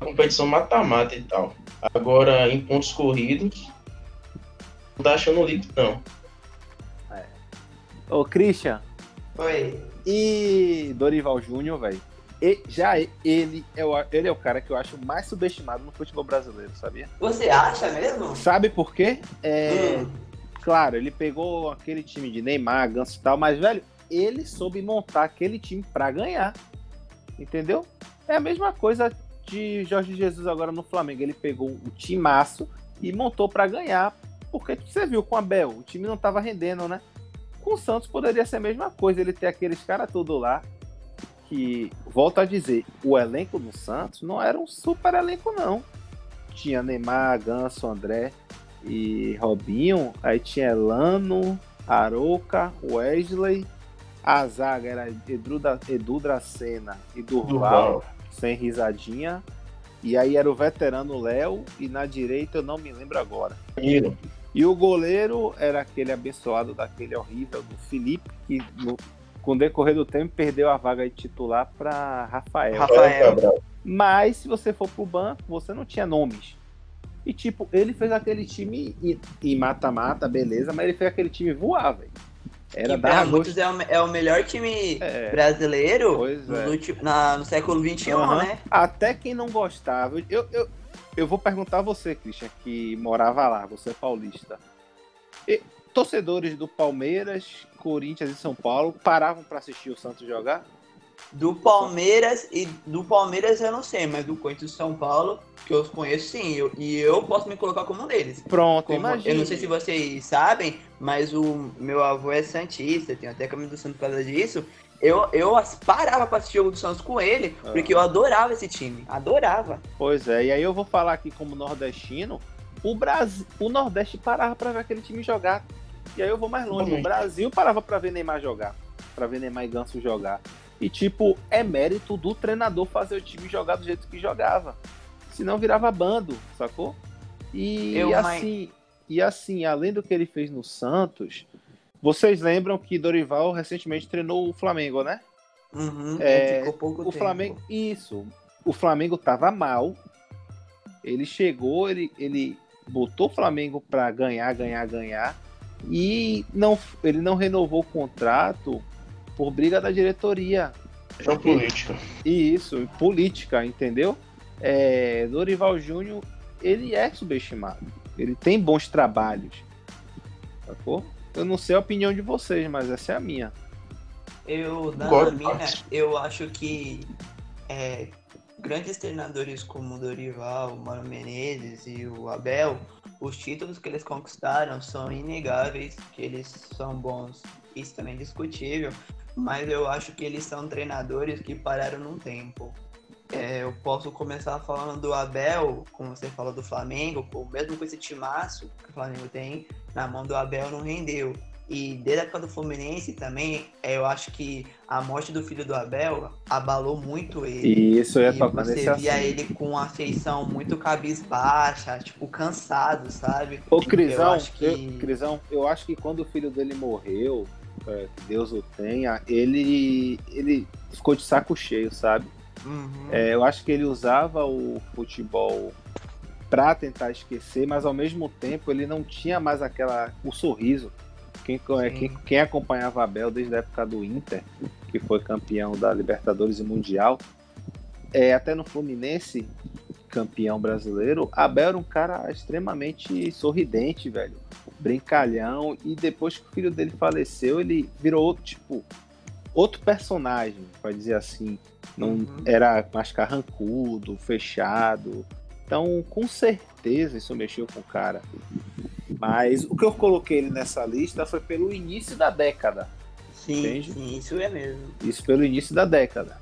na competição mata-mata e tal. Agora, em pontos corridos, não tá achando líquido, não. Ô, Christian, Oi. e Dorival Júnior, velho. E- Já ele é, o, ele é o cara que eu acho mais subestimado no futebol brasileiro, sabia? Você acha mesmo? Sabe por quê? É, Hum. Claro, ele pegou aquele time de Neymar, Ganso e tal, mas, velho, ele soube montar aquele time pra ganhar. Entendeu? É a mesma coisa de Jorge Jesus agora no Flamengo. Ele pegou um timaço e montou pra ganhar. Porque você viu com o Abel, o time não tava rendendo, né? Com o Santos poderia ser a mesma coisa, ele ter aqueles caras todos lá. Que, volto a dizer, o elenco do Santos não era um super elenco, não. Tinha Neymar, Ganso, André e Robinho. Aí tinha Elano, Arouca, Wesley. A zaga era Edu, da, Edu Dracena e Durval, Durval. sem risadinha. E aí era o veterano Léo. E na direita eu não me lembro agora. Danilo. E o goleiro era aquele abençoado daquele horrível do Felipe, que no, com o decorrer do tempo perdeu a vaga de titular para Rafael. Rafael. Mas se você for pro banco, você não tinha nomes. E tipo, ele fez aquele time em mata-mata, beleza, mas ele fez aquele time voar, velho. Era gosto. muitos é o, é o melhor time É. brasileiro Pois nos é. na- no século XXI, Aham. né? Até quem não gostava. Eu, eu, eu vou perguntar a você, Christian, que morava lá, você é paulista. E torcedores do Palmeiras, Corinthians e São Paulo paravam para assistir o Santos jogar? Do Palmeiras e do Palmeiras eu não sei, mas do Corinthians e São Paulo, que eu conheço sim, eu- e eu posso me colocar como um deles. Pronto, Como- imagina. eu não sei se vocês sabem, mas o meu avô é Santista, tem até camisa do Santos por causa disso. Eu, eu parava pra assistir o jogo do Santos com ele, Ah. porque eu adorava esse time. Adorava. Pois é, e aí eu vou falar aqui como nordestino, o Brasil, o Nordeste parava para ver aquele time jogar. E aí eu vou mais longe, o. Brasil parava para ver Neymar jogar, para ver Neymar e Ganso jogar. E tipo, é mérito do treinador fazer o time jogar do jeito que jogava. Senão virava bando, sacou? E Eu, assim, e assim, além do que ele fez no Santos, vocês lembram que Dorival recentemente treinou o Flamengo, né? Uhum, É, ficou pouco O tempo. Flamengo, isso. O Flamengo tava mal. Ele chegou, ele, ele botou o Flamengo para ganhar, ganhar, ganhar. E não, ele não renovou o contrato por briga da diretoria. É política. E isso, política, entendeu? É, Dorival Júnior, ele é subestimado. Ele tem bons trabalhos. Sacou? Eu não sei a opinião de vocês, mas essa é a minha. Eu, dando Concordo, a minha, eu acho que é, grandes treinadores como o Dorival, o Mano Menezes e o Abel, os títulos que eles conquistaram são inegáveis, que eles são bons, isso também é discutível, mas eu acho que eles são treinadores que pararam num tempo. É, eu posso começar falando do Abel, como você falou do Flamengo, com- mesmo com esse timaço que o Flamengo tem, na mão do Abel não rendeu. E desde a época do Fluminense também, é, eu acho que a morte do filho do Abel abalou muito ele. E isso E tocar você via assunto. ele com uma feição muito cabisbaixa, tipo, cansado, sabe? Ô, Crisão, Eu acho que- eu, Crisão, eu acho que quando o filho dele morreu, é, Deus o tenha, ele, ele ficou de saco cheio, sabe? Uhum. É, eu acho que ele usava o futebol pra tentar esquecer, mas ao mesmo tempo ele não tinha mais aquela o sorriso. Quem, é, quem, quem acompanhava Abel desde a época do Inter, que foi campeão da Libertadores e Mundial, é, até no Fluminense, campeão brasileiro, Abel era um cara extremamente sorridente, velho. Brincalhão. E depois que o filho dele faleceu, ele virou outro, tipo, outro personagem, pode dizer assim. Não Uhum. era mais carrancudo, fechado. Então, com certeza isso mexeu com o cara. Mas o que eu coloquei ele nessa lista foi pelo início da década. sim, entende? sim, isso é mesmo. Isso pelo início da década.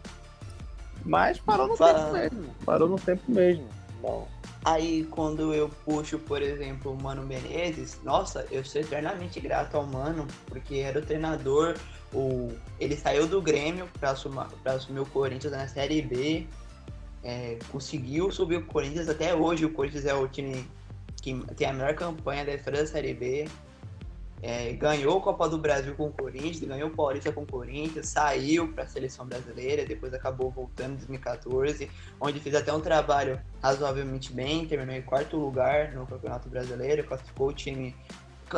Mas parou no Fala- tempo mesmo. Parou no tempo mesmo. Bom, Aí quando eu puxo, por exemplo, o Mano Menezes, nossa, eu sou eternamente grato ao Mano, porque era o treinador, o... ele saiu do Grêmio para assumir, assumir o Corinthians na Série B, é, conseguiu subir o Corinthians até hoje, o Corinthians é o time que tem a melhor campanha da história da Série B. É, ganhou a Copa do Brasil com o Corinthians, ganhou o Paulista com o Corinthians, saiu para a seleção brasileira, depois acabou voltando em 2014, onde fez até um trabalho razoavelmente bem, terminou em quarto lugar no Campeonato Brasileiro, classificou o time,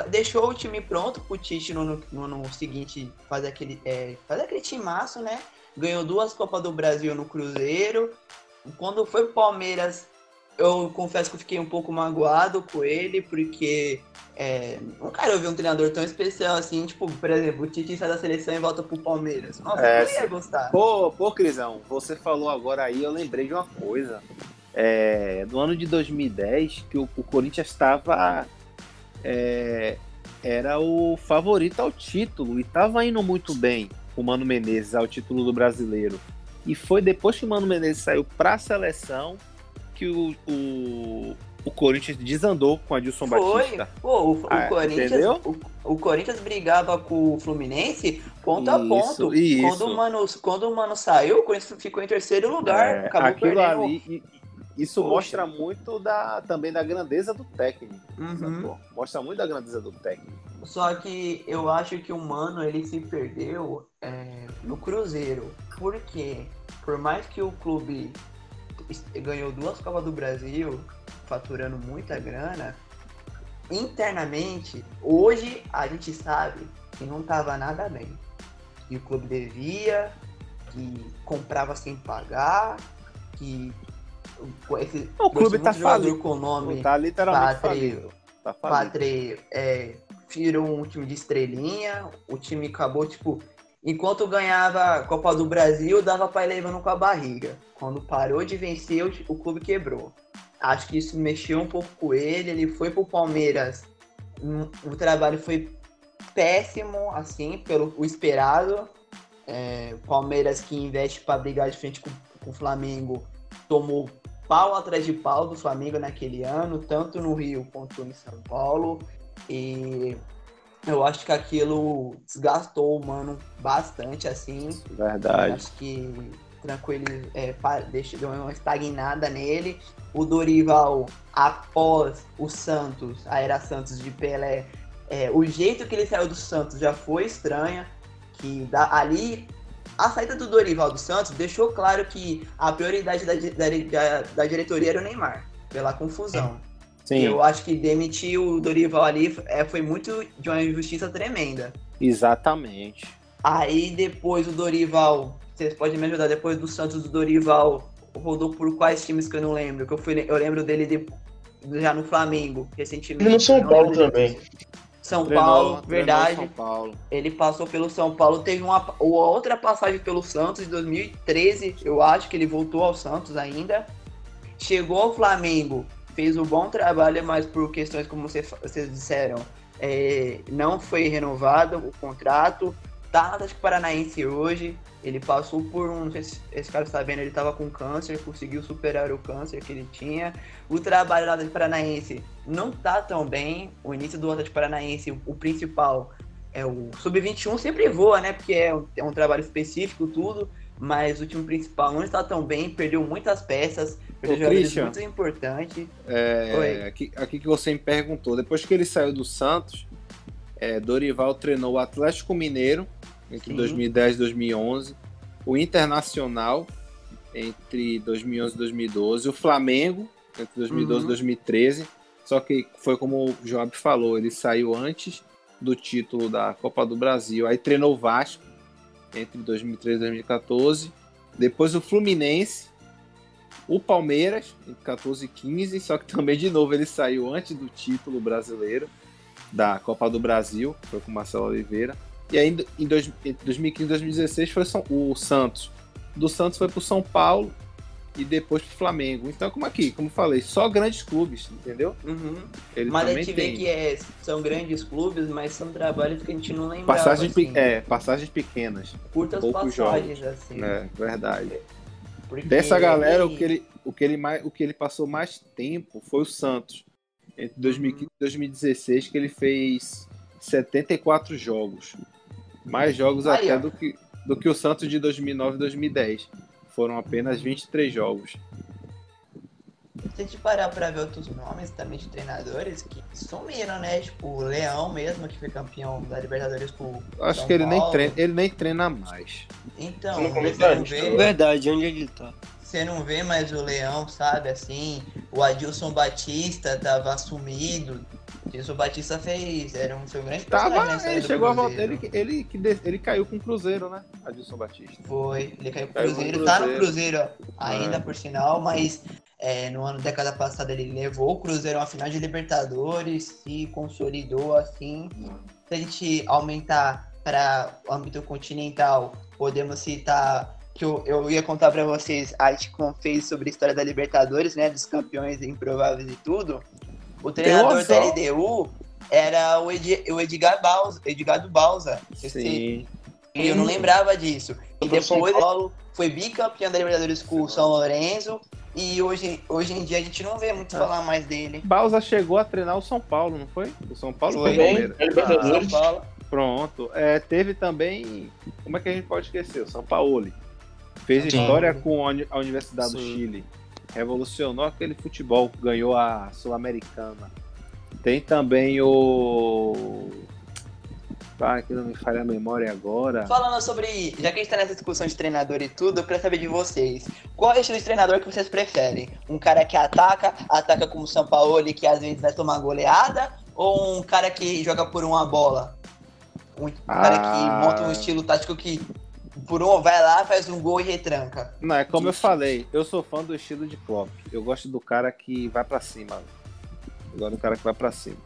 deixou o time pronto pro Tite no no ano seguinte fazer aquele, é, fazer aquele timaço, né? Ganhou duas Copas do Brasil no Cruzeiro. Quando foi Palmeiras, eu confesso que eu fiquei um pouco magoado com ele, porque é, não quero eu ver um treinador tão especial assim, tipo, por exemplo, o Tite sai da seleção e volta pro Palmeiras. Nossa, É, eu ia gostar. Pô, pô, Crisão, você falou agora aí, eu lembrei de uma coisa. É, no ano de 2010, que o, o Corinthians estava. é, era o favorito ao título e estava indo muito bem com o Mano Menezes ao título do brasileiro. E foi depois que o Mano Menezes saiu para a seleção que o, o, o Corinthians desandou com a Dilson Foi. Batista. Pô, o, o Ah, Corinthians, o, o Corinthians brigava com o Fluminense ponto a Isso, ponto. isso. Quando o Mano, quando o Mano saiu, o Corinthians ficou em terceiro lugar, É, acabou aquilo perdendo. ali. Isso Poxa. mostra muito da, também da grandeza do técnico. Uhum. Mostra muito da grandeza do técnico. Só que eu acho que o Mano ele se perdeu é, no Cruzeiro. Por quê? Por mais que o clube ganhou duas Copas do Brasil, faturando muita grana, internamente, hoje a gente sabe que não tava nada bem. Que o clube devia, que comprava sem pagar, que o- esse, O clube tá falido. com nome Tá literalmente Pátria. falido. Tá falido. Patre é, virou um time de estrelinha, o time acabou, tipo, enquanto ganhava a Copa do Brasil, dava pra ir levando com a barriga. Quando parou de vencer, o, clube quebrou. Acho que isso mexeu um pouco com ele, ele foi pro Palmeiras, um- o trabalho foi péssimo, assim, pelo o esperado. É, Palmeiras que investe pra brigar de frente com, com o Flamengo, tomou pau atrás de pau do Flamengo naquele ano, tanto no Rio quanto em São Paulo. E eu acho que aquilo desgastou o mano bastante, assim. Verdade. Acho que tranquilo, é, deixa, deu uma estagnada nele. O Dorival, após o Santos, a era Santos de Pelé, é, o jeito que ele saiu do Santos já foi estranha. Que da- ali, a saída do Dorival do Santos deixou claro que a prioridade da, da, da, da diretoria era o Neymar, pela confusão. Sim, Eu acho que demitir o Dorival ali é, foi muito de uma injustiça tremenda. exatamente. Aí depois o Dorival, vocês podem me ajudar, depois do Santos o Dorival rodou por quais times que eu não lembro? Que eu, fui, eu lembro dele de- já no Flamengo, recentemente. E no São Paulo também. São Treinou- Paulo, treinou verdade. São Paulo. Ele passou pelo São Paulo, teve uma uma outra passagem pelo Santos em 2013, eu acho que ele voltou ao Santos ainda. Chegou ao Flamengo, fez um bom trabalho, mas por questões como vocês, vocês disseram, é, não foi renovado o contrato. Tá no Atlético Paranaense hoje. Ele passou por um. Esse cara está vendo, ele estava com câncer, conseguiu superar o câncer que ele tinha. O trabalho do Atlético Paranaense não tá tão bem. O início do Atlético Paranaense, o principal é o Sub-21 sempre voa, né? Porque é um, é um trabalho específico, tudo. Mas o time principal não está tão bem, perdeu muitas peças, perdeu Ô, jogadores Christian. muito importantes. É, aqui, aqui que você me perguntou. Depois que ele saiu do Santos, é, Dorival treinou o Atlético Mineiro entre Sim. 2010 e 2011, o Internacional entre 2011 e 2012, o Flamengo entre 2012 e Uhum. 2013. Só que foi como o Joab falou, ele saiu antes do título da Copa do Brasil. Aí treinou o Vasco entre 2013 e 2014. Depois o Fluminense, o Palmeiras entre 14 e 15. Só que também, de novo, ele saiu antes do título brasileiro da Copa do Brasil, foi com o Marcelo Oliveira. E ainda em entre 2015 e 2016 foi o Santos. Do Santos foi pro São Paulo e depois pro Flamengo. Então, como aqui, como falei, só grandes clubes, entendeu? Uhum. Ele Mas a gente vê tem que é, são grandes clubes, mas são trabalhos que a gente não lembra. passagens, assim, é, passagens pequenas. curtas passagens, assim. É, verdade. porque Dessa galera, ele- o que, ele, o, que ele mais, o que ele passou mais tempo foi o Santos. Entre 2015 e 2016, que ele fez 74 jogos. Mais jogos Aí, até ó. do que, do que o Santos de 2009 e 2010. Foram apenas 23 jogos. Se a gente parar pra ver outros nomes também de treinadores que sumiram, né? Tipo, o Leão mesmo, que foi campeão da Libertadores com Acho São que ele nem, Paulo. treina, ele nem treina mais. Então, No você não, vê, Verdade, onde ele tá? você não vê mais o Leão, sabe? Assim, o Adilson Batista tava assumido. Adilson Batista fez, era um seu grande Tava, ele chegou a volta. Cruzeiro. Ele, que- ele, de- ele caiu com o Cruzeiro, né? Adilson Batista. Foi, ele caiu Caiu no Cruzeiro, tá no Cruzeiro. Cruzeiro ainda É. por sinal, mas é, no ano década passada ele levou o Cruzeiro a uma final de Libertadores, se consolidou assim. Se a gente aumentar para o âmbito continental, podemos citar que eu, eu ia contar para vocês, a gente fez sobre a história da Libertadores, né, dos campeões improváveis e tudo. O treinador da LDU era o, Edi, o Edgar Balsa, Edgardo Balsa. Sim. E eu não lembrava disso. E depois Paulo foi bicampeão da Libertadores com o São Lourenço. E hoje, hoje em dia a gente não vê muito Ah. falar mais dele. Bausa chegou a treinar o São Paulo, não foi? O São Paulo Foi. foi o Também, Palmeiras. é Libertadores. São Paulo. Pronto. É, teve também. Como é que a gente pode esquecer? O São Paulo. Fez Sim. história com a Uni- a Universidade do Sim. Chile. Revolucionou aquele futebol, ganhou a Sul-Americana. Tem também o. Ah, que não me falha a memória agora. Falando sobre. Já que a gente tá nessa discussão de treinador e tudo, eu quero saber de vocês. Qual é o estilo de treinador que vocês preferem? Um cara que ataca, ataca como o São Paulo que às vezes vai tomar goleada? Ou um cara que joga por uma bola? Um cara que Ah. monta um estilo tático que por um vai lá, faz um gol e retranca. Não, é como eu falei, eu sou fã do estilo de Klopp. Eu gosto do cara que vai pra cima. Eu gosto do cara que vai pra cima.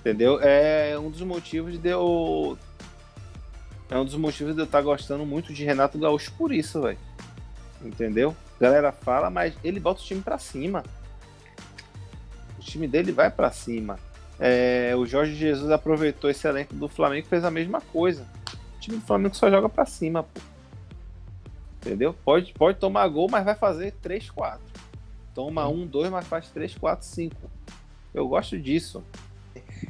Entendeu? É um dos motivos de eu. É um dos motivos de eu estar gostando muito de Renato Gaúcho por isso, velho. Entendeu? A galera fala, mas ele bota o time pra cima. O time dele vai pra cima. É, o Jorge Jesus aproveitou esse elenco do Flamengo e fez a mesma coisa. O time do Flamengo só joga pra cima, pô. Entendeu? Pode, pode tomar gol, mas vai fazer 3, 4. Toma 1, 2, mas faz 3, 4, 5. Eu gosto disso.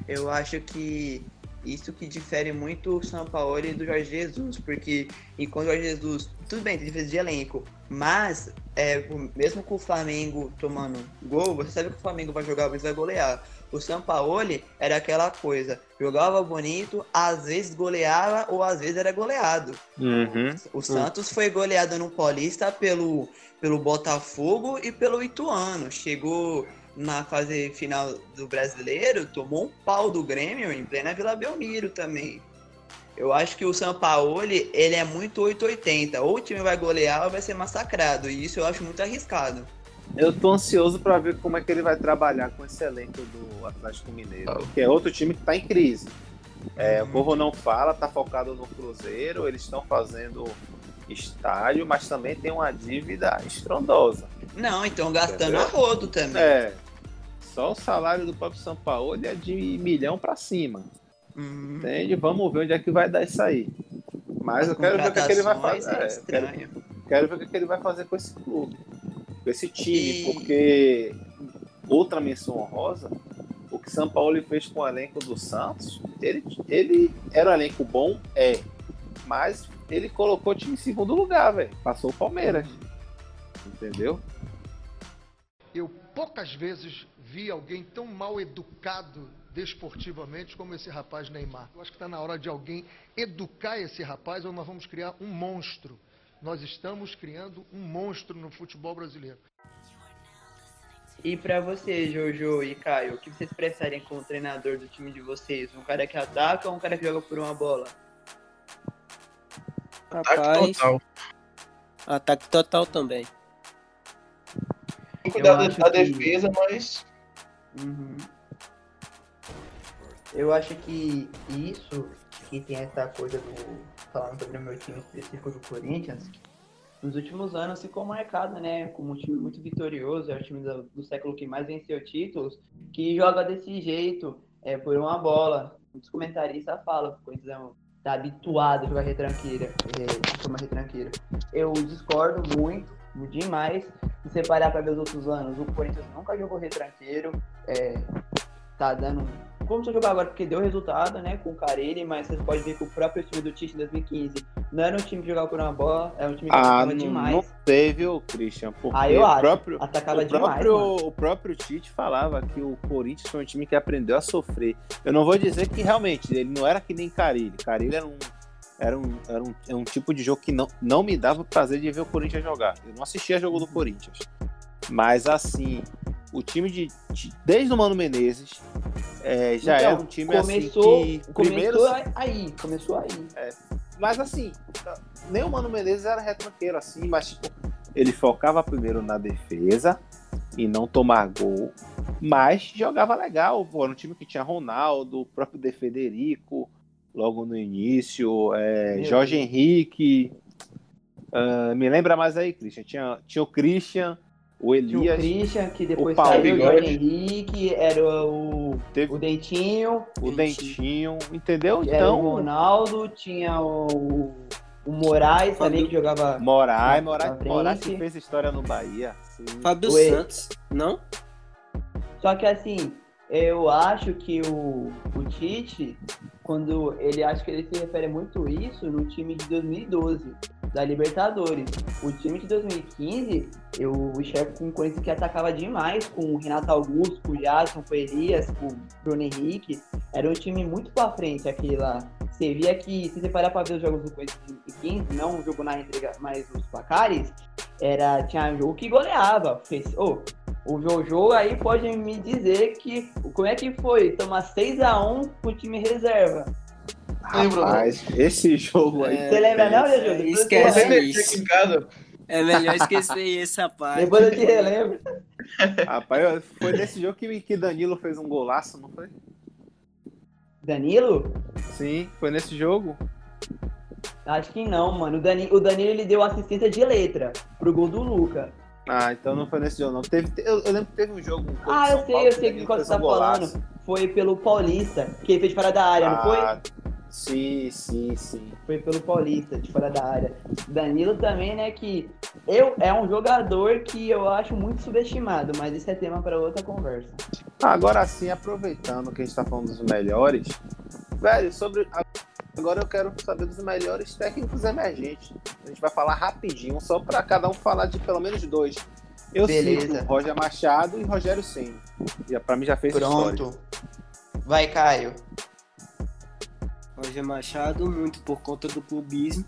Eu acho que isso que difere muito o São Paulo e do Jorge Jesus, porque enquanto o Jorge Jesus, tudo bem, tem diferença de elenco, mas é, mesmo com o Flamengo tomando gol, você sabe que o Flamengo vai jogar, mas vai golear. O São Paulo era aquela coisa, jogava bonito, às vezes goleava ou às vezes era goleado. Uhum. O Santos foi goleado no Paulista pelo, pelo Botafogo e pelo Ituano. Chegou na fase final do Brasileiro, tomou um pau do Grêmio em plena Vila Belmiro também. Eu acho que o São Paulo, ele é muito 880. Ou o time vai golear ou vai ser massacrado. E isso eu acho muito arriscado. Eu tô ansioso pra ver como é que ele vai trabalhar com esse elenco do Atlético Mineiro, que é outro time que tá em crise. É, o povo não fala, tá focado no Cruzeiro, eles estão fazendo estádio, mas também tem uma dívida estrondosa. Não, então gastando Entendeu? a rodo também. É, só o salário do próprio São Paulo é de milhão pra cima. Hum, Entende? Vamos ver onde é que vai dar isso aí. Mas eu quero ver o que, é que ele vai fazer. É É, eu quero, quero ver o que, é que ele vai fazer com esse clube, com esse time, E- porque outra menção honrosa, o que São Paulo fez com o elenco do Santos, ele, ele era um elenco bom, é, mas ele colocou o time em segundo lugar, velho. Passou o Palmeiras. Entendeu? Eu poucas vezes vi alguém tão mal educado desportivamente como esse rapaz Neymar. Eu acho que está na hora de alguém educar esse rapaz ou nós vamos criar um monstro. Nós estamos criando um monstro no futebol brasileiro. E pra você, Jojo e Caio, o que vocês preferem como treinador do time de vocês? Um cara que ataca ou um cara que joga por uma bola? Ataque Rapaz, total. ataque total também. Tem que cuidar da, acho da que- defesa, mas Uhum. Eu acho que isso, que tem essa coisa do. Falando sobre o meu time específico do Corinthians, nos últimos anos ficou marcado, né? Como um time muito vitorioso, é o time do, do século que mais venceu títulos, que joga desse jeito, é, por uma bola. Muitos comentaristas falam o Corinthians tá habituado a jogar retranqueira, é, forma retranqueira. Eu discordo muito, demais. Se você parar pra ver os outros anos, o Corinthians nunca jogou retranqueiro, é, tá dando. Como você jogar agora, porque deu resultado, né, com o Carille, mas vocês podem ver que o próprio time do Tite em 2015 não era um time que jogava por uma bola, era um time que Ah, atacava não, demais. não teve, ô Christian, porque Ah, eu acho. próprio, Atacava o demais. próprio, o próprio Tite falava que o Corinthians foi um time que aprendeu a sofrer. Eu não vou dizer que realmente ele não era que nem Carilli. Carilli era um, era um, era um, é um tipo de jogo que não, não me dava prazer de ver o Corinthians jogar. Eu não assistia jogo do Corinthians. Mas assim, o time de. de- desde o Mano Menezes é, já Então, era um time começou, assim que. começou Primeiro, aí, começou aí. mas assim, nem o Mano Menezes era retranqueiro assim, mas tipo, ele focava primeiro na defesa e não tomar gol, mas jogava legal. Pô, era um time que tinha Ronaldo, o próprio De Federico, logo no início, é, Jorge. Henrique. ah, me lembra mais aí, Christian. Tinha, tinha o Christian, o Tinha o Elias, Christian, que depois Paulo saiu, o. Jorge Henrique, era o, teve o Dentinho, o Dentinho, entendeu? era o Então, Ronaldo, tinha o, o Moraes também, que jogava Moraes, Moraes. Moraes que fez história no Bahia. sim. Fábio. Santos, não? Só que assim, eu acho que o, o Tite, quando ele acha que ele se refere muito isso no time de 2012. Da Libertadores. O time de 2015, eu enxergo com Corinthians que atacava demais, com o Renato Augusto, com o Jadson, com o Elias, com o Bruno Henrique. Era um time muito pra frente aquele lá. Você via que, se você parar pra ver os jogos do Corinthians de 2015, não o jogo na entrega, mas os placares, era, tinha jogo que goleava. Fez, oh, o Jojo aí pode me dizer que como é que foi tomar 6x1 pro time reserva. Lembro, Rapaz, esse jogo aí. Você lembra não, Jojo? é, esquece eu isso. É melhor esquecer essa parte. Depois eu te relembro. Rapaz, foi nesse jogo que, que Danilo fez um golaço, não foi? Danilo? Sim, foi nesse jogo. Acho que não, mano. O Danilo, o Danilo ele deu assistência de letra pro gol do Luca. Ah, então não foi nesse jogo, não. Teve, eu, eu lembro que teve um jogo. o Ah, eu São sei, Paulo eu que sei Danilo que qual você tá um falando. Foi pelo Paulista, que ele fez fora da área, não foi? Sim, sim, sim. Foi pelo Paulista, de fora da área. Danilo também, né, que eu, é um jogador que eu acho muito subestimado, mas isso é tema para outra conversa. Agora sim, aproveitando que a gente tá falando dos melhores, velho, sobre. Agora eu quero saber dos melhores técnicos emergentes. A gente vai falar rapidinho, só para cada um falar de pelo menos dois. Eu Beleza. cito Roger Machado e Rogério Senna. Pra mim já fez história. Pronto. Vai, Caio. Roger Machado, muito por conta do clubismo.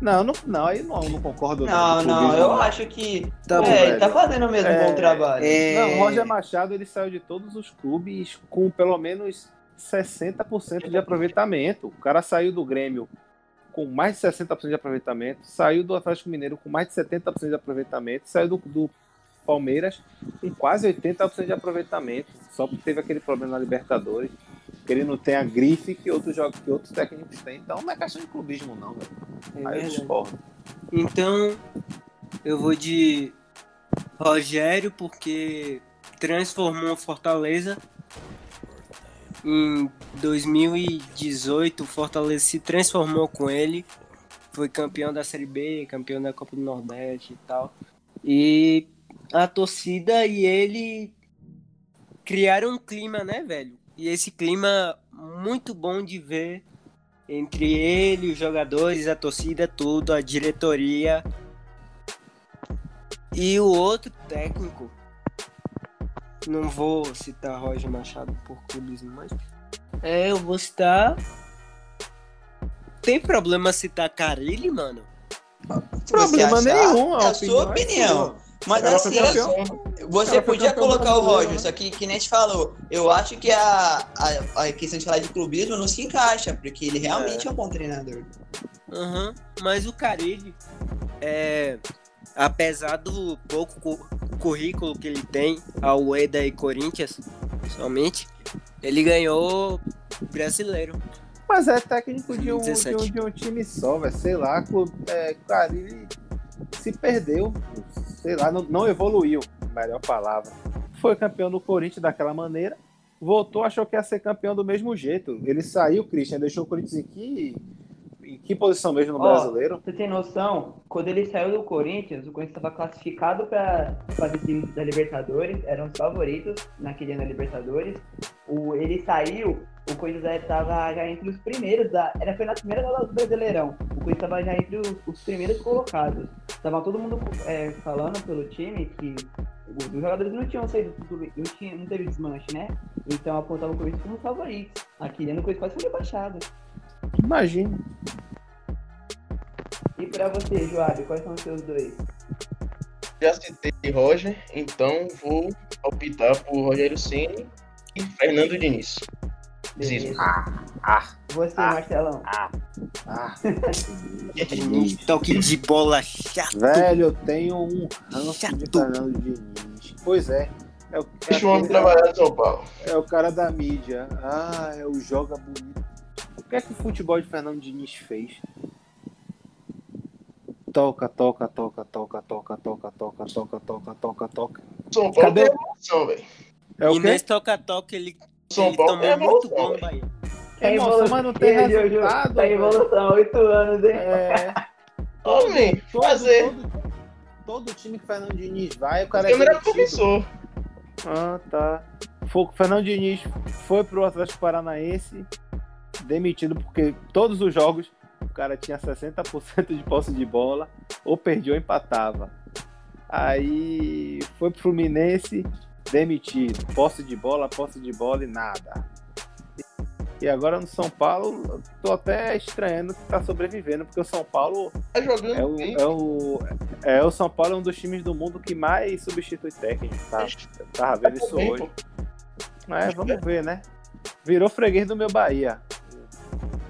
Não, não, não, aí não, não concordo. Não, não, clubismo, eu não. acho que. Tá é, ele tá fazendo mesmo um É, bom trabalho. é- Não, o Roger Machado ele saiu de todos os clubes com pelo menos 60% de aproveitamento. O cara saiu do Grêmio com mais de 60% de aproveitamento, saiu do Atlético Mineiro com mais de 70% de aproveitamento, saiu do, do Palmeiras com quase 80% de aproveitamento, só porque teve aquele problema na Libertadores, que ele não tem a grife que outros jogos que outros técnicos têm. Então não é questão de clubismo não, velho. É Aí eu discordo. Então, eu vou de Rogério, porque transformou Fortaleza. Em 2018, o Fortaleza se transformou com ele. Foi campeão da Série B, campeão da Copa do Nordeste e tal. E a torcida e ele criaram um clima, né, velho? E esse clima muito bom de ver entre ele, os jogadores, a torcida, tudo, a diretoria. E o outro técnico, não vou citar Roger Machado por clubismo, mas é, eu vou citar. Tem problema citar Carilli, mano? Problema nenhum, a É a sua opinião. Mas Ela assim, campeão. você Ela podia colocar o Roger, né? só que, que nem te falou, eu acho que a, a, a questão de falar de clubismo não se encaixa, porque ele realmente é, um bom treinador. Aham, Mas o Carilli, é, apesar do pouco cu- currículo que ele tem, ao Ueda e Corinthians, somente, ele ganhou brasileiro. Mas é técnico de um, de 17. um, de um time só, velho. Sei lá, clube, é, cara, ele se perdeu. Sei lá, não, não evoluiu, melhor palavra. Foi campeão do Corinthians daquela maneira. Voltou, achou que ia ser campeão do mesmo jeito. Ele saiu, Christian, deixou o Corinthians em que, em que posição mesmo no Ó, brasileiro? Você tem noção? Quando ele saiu do Corinthians, o Corinthians estava classificado para fazer time da Libertadores, eram os favoritos naquele ano da Libertadores. O, ele saiu, o Corinthians estava já entre os primeiros, da, era, foi na primeira rodada do Brasileirão. O Corinthians estava já entre os, os primeiros colocados. Tava todo mundo é, falando pelo time que os jogadores não tinham saído, do- não, tinha, não teve desmanche, né? Então apontavam o Corinthians como favorito. Aquele ano o Corinthians quase foi rebaixado. Imagina. E pra você, Joab, quais são os seus dois? Já citei Roger, então vou optar por Rogério Ceni e Fernando Diniz. Zismo. Você, Marcelão. Ah, Diniz, toque de bola chato. velho, eu tenho um ranço de Chato. Fernando Diniz. Pois é. É o, Deixa o homem trabalhar em São Paulo. É o cara da mídia. Ah, é o joga bonito. O que é que o futebol de Fernando Diniz fez? Toca, toca, toca, toca, toca, toca, toca, toca, toca, toca, toca. São Paulo Cadê tem o- evolução, velho. É o e nesse toca-toque ele, São ele Paulo tomou tem muito gol no. Bahia. É emoção, mas não tem Jojo, resultado. Tá evolução, oito anos, hein? É, Homem, todo, fazer. todo, todo time que o Fernando Diniz vai, o cara é não era demitido. professor. Ah, tá. Foi- O Fernando Diniz foi pro Atlético Paranaense demitido porque todos os jogos cara tinha 60% de posse de bola, ou perdia ou empatava. Aí foi pro Fluminense, demitido. Posse de bola, posse de bola e nada. E agora no São Paulo, tô até estranhando que tá sobrevivendo, porque o São Paulo Tá jogando é o, bem. é o, é o São Paulo é um dos times do mundo que mais substitui técnico, tá? Eu tava vendo isso bem, hoje. pô. É, vamos ver, né? Virou freguês do meu Bahia.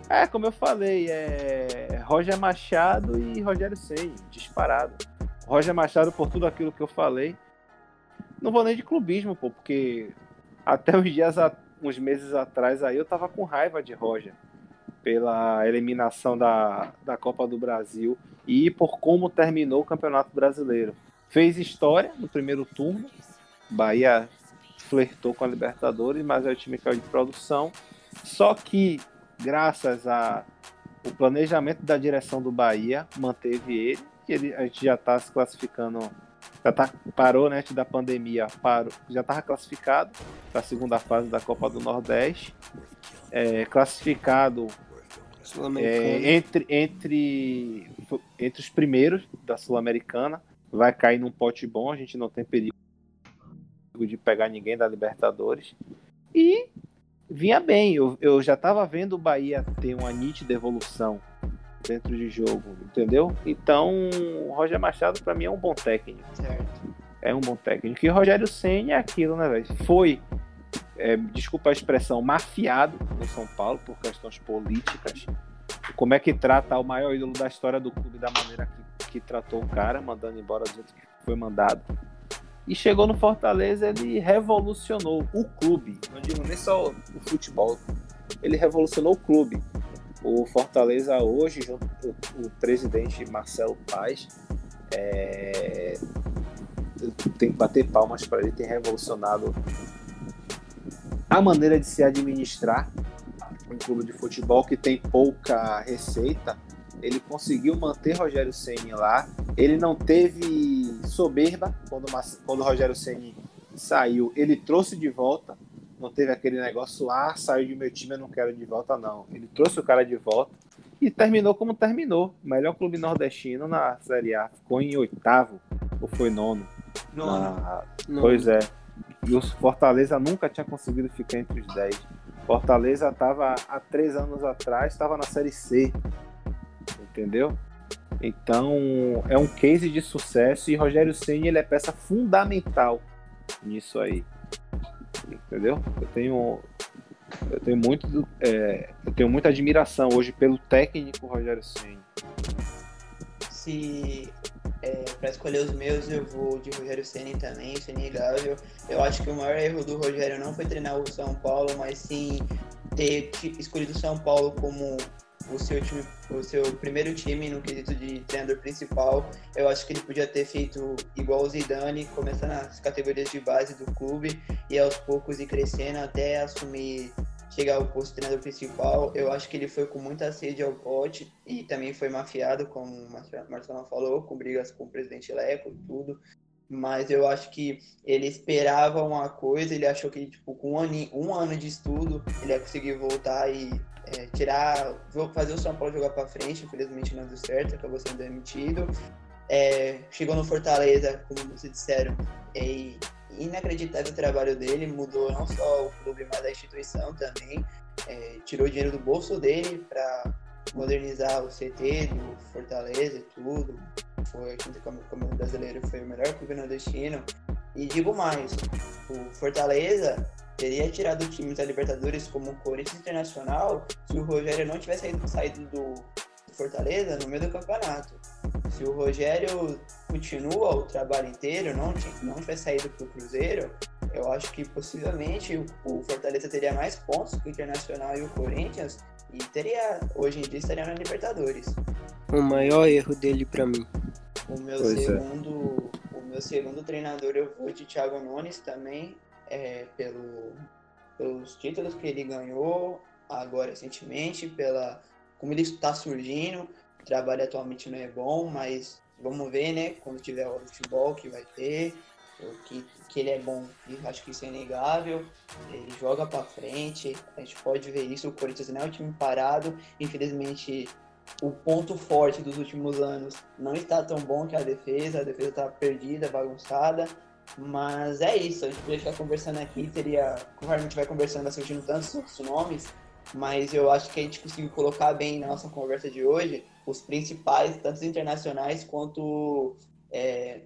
É, como eu falei, é Roger Machado e Rogério Senni, disparado. Roger Machado por tudo aquilo que eu falei. Não vou nem de clubismo, pô, porque até uns dias, uns meses atrás aí eu tava com raiva de Roger pela eliminação da, da Copa do Brasil e por como terminou o Campeonato Brasileiro. Fez história no primeiro turno, Bahia flertou com a Libertadores, mas é o time que caiu de produção. Só que, graças a o planejamento da direção do Bahia, manteve ele, e ele a gente já está se classificando, já tá, parou né, antes da pandemia, parou, já estava classificado para a segunda fase da Copa do Nordeste, é, classificado é, entre, entre, entre os primeiros da Sul-Americana, vai cair num pote bom, a gente não tem perigo de pegar ninguém da Libertadores. E vinha bem, eu, eu já estava vendo o Bahia ter uma nítida evolução dentro de jogo, entendeu? Então, o Roger Machado para mim é um bom técnico Certo. é um bom técnico. E o Rogério Senna é aquilo, né, velho? Foi, é, desculpa a expressão, mafiado no São Paulo por questões políticas. Como é que trata o maior ídolo da história do clube da maneira que, que tratou o cara, mandando embora do jeito que foi mandado. E chegou no Fortaleza, ele revolucionou o clube. Não digo nem só o futebol. Ele revolucionou o clube. O Fortaleza hoje, junto com o presidente Marcelo Paz, é, tem que bater palmas para ele ter revolucionado a maneira de se administrar um clube de futebol que tem pouca receita. Ele conseguiu manter Rogério Ceni lá. Ele não teve soberba quando, quando Rogério Ceni saiu. Ele trouxe de volta. Não teve aquele negócio, ah, saiu de meu time, eu não quero de volta, não. Ele trouxe o cara de volta e terminou como terminou. Melhor clube nordestino na Série A. Ficou em oitavo, ou foi nono. Nono. Na- Não. Pois é. E o Fortaleza nunca tinha conseguido ficar entre os 10. Fortaleza estava há três anos atrás, estava na Série C. Entendeu? Então é um case de sucesso e Rogério Senna ele é peça fundamental nisso aí. Entendeu? Eu tenho eu tenho muito é, eu tenho muita admiração hoje pelo técnico Rogério Senna. Se é, para escolher os meus, eu vou de Rogério Ceni também, isso é inegável. Eu acho que o maior erro do Rogério não foi treinar o São Paulo, mas sim ter escolhido o São Paulo como o seu time, o seu primeiro time no quesito de treinador principal. Eu acho que ele podia ter feito igual o Zidane, começar nas categorias de base do clube e aos poucos ir crescendo até assumir chegar ao posto de treinador principal. Eu acho que ele foi com muita sede ao pote e também foi mafiado, como o Marcelo falou, com brigas com o presidente Leco e tudo. Mas eu acho que ele esperava uma coisa, ele achou que tipo, com um um ano de estudo ele ia conseguir voltar e é, tirar, fazer o São Paulo jogar para frente. Infelizmente não deu certo, acabou sendo demitido. É, chegou no Fortaleza, como vocês disseram, é inacreditável o trabalho dele, mudou não só o clube, mas a instituição também. É, tirou dinheiro do bolso dele para modernizar o CT do Fortaleza e tudo. Foi junto com o Campeonato Brasileiro, foi o melhor clube nordestino. E digo mais, o Fortaleza teria tirado times da Libertadores como o Corinthians Internacional se o Rogério não tivesse saído, saído do Fortaleza no meio do campeonato. Se o Rogério continua o trabalho inteiro, não, não tivesse saído para o Cruzeiro, eu acho que possivelmente o, o Fortaleza teria mais pontos que o Internacional e o Corinthians e teria, hoje em dia estaria na Libertadores. O maior erro dele pra mim. O meu Pois é. segundo, o meu segundo treinador eu vou de Thiago Nunes também, é, pelo, pelos títulos que ele ganhou agora recentemente, pela como ele está surgindo. O trabalho atualmente não é bom, mas vamos ver, né? Quando tiver o futebol que vai ter, que, que ele é bom, acho que isso é inegável. Ele joga para frente, a gente pode ver isso. O Corinthians não é um time parado, infelizmente o ponto forte dos últimos anos não está tão bom que a defesa, a defesa está perdida, bagunçada, mas é isso, a gente poderia ficar conversando aqui, teria, conforme a gente vai conversando, vai surgindo tantos outros nomes, mas eu acho que a gente conseguiu colocar bem na nossa conversa de hoje os principais, tanto internacionais quanto é,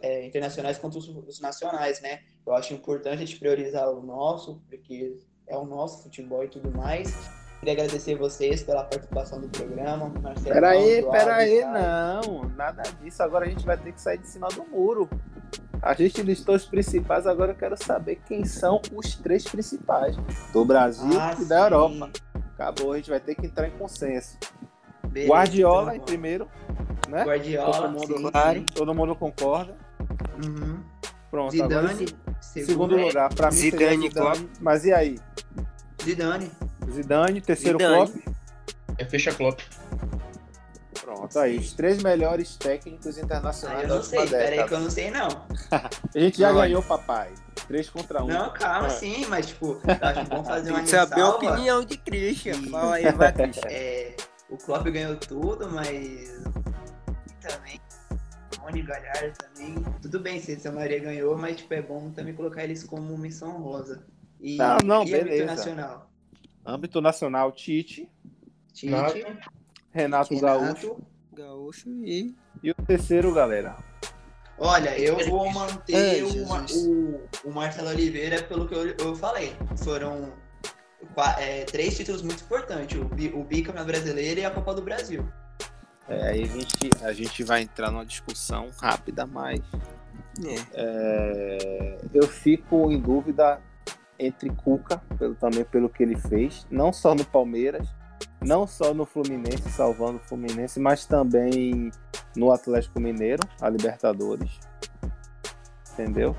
é, internacionais quanto os, os, nacionais, né? Eu acho importante a gente priorizar o nosso, porque é o nosso futebol e tudo mais. Queria agradecer vocês pela participação do programa. Marcelo, peraí, peraí, não, nada disso. Agora a gente vai ter que sair de cima do muro. A gente listou os principais, agora eu quero saber quem são os três principais do Brasil ah, e da Europa. Acabou, a gente vai ter que entrar em consenso. Beleza, Guardiola então, em primeiro, né? Guardiola, todo mundo, sim, sim. todo mundo concorda. Uhum. Pronto, Zidane, agora segundo, segundo lugar, para mim Zidane, Zidane, mas e aí? Zidane. Zidane, terceiro Zidane. Klopp. É fecha Klopp. Pronto, aí, os três melhores técnicos internacionais Ah, eu não sei, peraí década. que eu não sei não. A gente já Não, ganhou, papai. Três contra um. Não, calma, É. sim, mas tipo, eu acho bom fazer uma Tem que saber a ressalva. opinião de Christian. Fala aí, vai, Christian. É, o Klopp ganhou tudo, mas também Rony Galhardo também. Tudo bem se a Maria ganhou, mas tipo, é bom também colocar eles como missão rosa. E, Não, não, e âmbito beleza. nacional. Âmbito nacional, Tite, Tite, Renato. Renato, Gaúcho. Renato. Gaúcho e. E o terceiro, galera. Olha, eu vou manter o, o, o Marcelo Oliveira pelo que eu, eu falei. Foram é, três títulos muito importantes: o, o bicampeonato brasileiro e a Copa do Brasil. É, aí a gente, a gente vai entrar numa discussão rápida, mas É. é, eu fico em dúvida entre Cuca, pelo, também pelo que ele fez, não só no Palmeiras, não só no Fluminense, salvando o Fluminense, mas também no Atlético Mineiro, a Libertadores. Entendeu?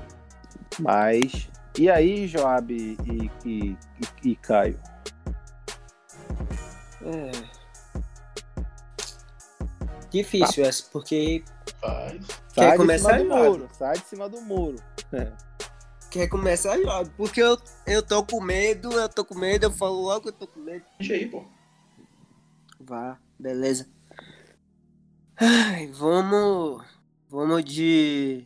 Mas. E aí, Joab e, e, e, e Caio? É. Difícil essa, porque Faz. Quer Sai começar, de cima do muro, sai de cima do muro. quer começar logo. Porque eu, eu tô com medo, eu tô com medo, eu falo logo que eu tô com medo. Deixa aí, pô. Vá, beleza. Ai, vamos. Vamos de.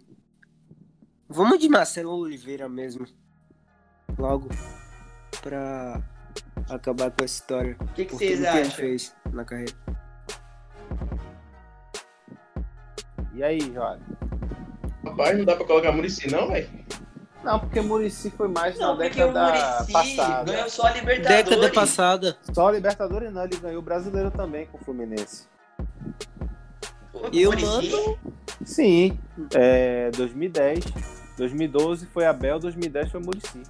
Vamos de Marcelo Oliveira mesmo. Logo. Pra acabar com essa história. O que, que vocês tudo que ele acham? fez na carreira. E aí, Joab? Rapaz, não dá pra colocar Murici não, velho? Não, porque Murici foi mais Não, na porque o década Murici passada. ganhou só a Libertadores. Década passada. Só a Libertadores não, ele ganhou o brasileiro também com o Fluminense. E o Muricy- Mano. Sim, é, 2010. 2012 foi Abel, 2010 foi Murici.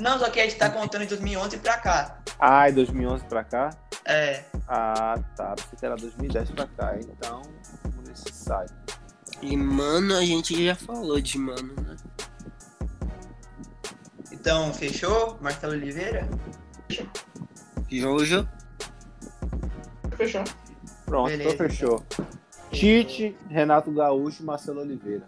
Não, só que a gente tá contando de 2011 pra cá. Ah, e 2011 pra cá? É. Ah, tá. Pensei que era 2010 pra cá. Então, Sai. E mano, a gente já falou de mano, né? Então, fechou? Marcelo Oliveira? Jojo. Fechou. Pronto, Beleza, então fechou. Tite, Renato Gaúcho, Marcelo Oliveira.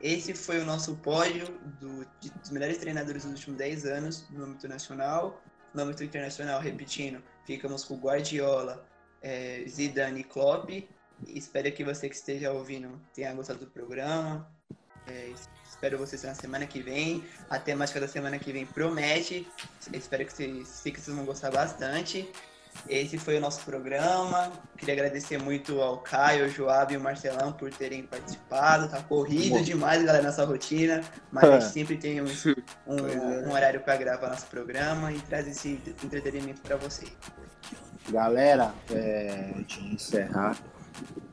Esse foi o nosso pódio do- de- dos melhores treinadores dos últimos 10 anos no âmbito nacional. No âmbito internacional, repetindo, ficamos com Guardiola, eh, Zidane e Klopp. Espero que você que esteja ouvindo tenha gostado do programa. Eh, espero vocês na semana que vem. A temática da semana que vem promete. Espero que vocês, que vocês vão gostar bastante. Esse foi o nosso programa. Queria agradecer muito ao Caio, ao Joab e ao Marcelão por terem participado. Tá corrido Bom. demais, galera, nossa rotina. Mas a gente sempre tem um, um- é. um horário para gravar nosso programa e trazer esse entretenimento para vocês. Galera, é, de encerrar,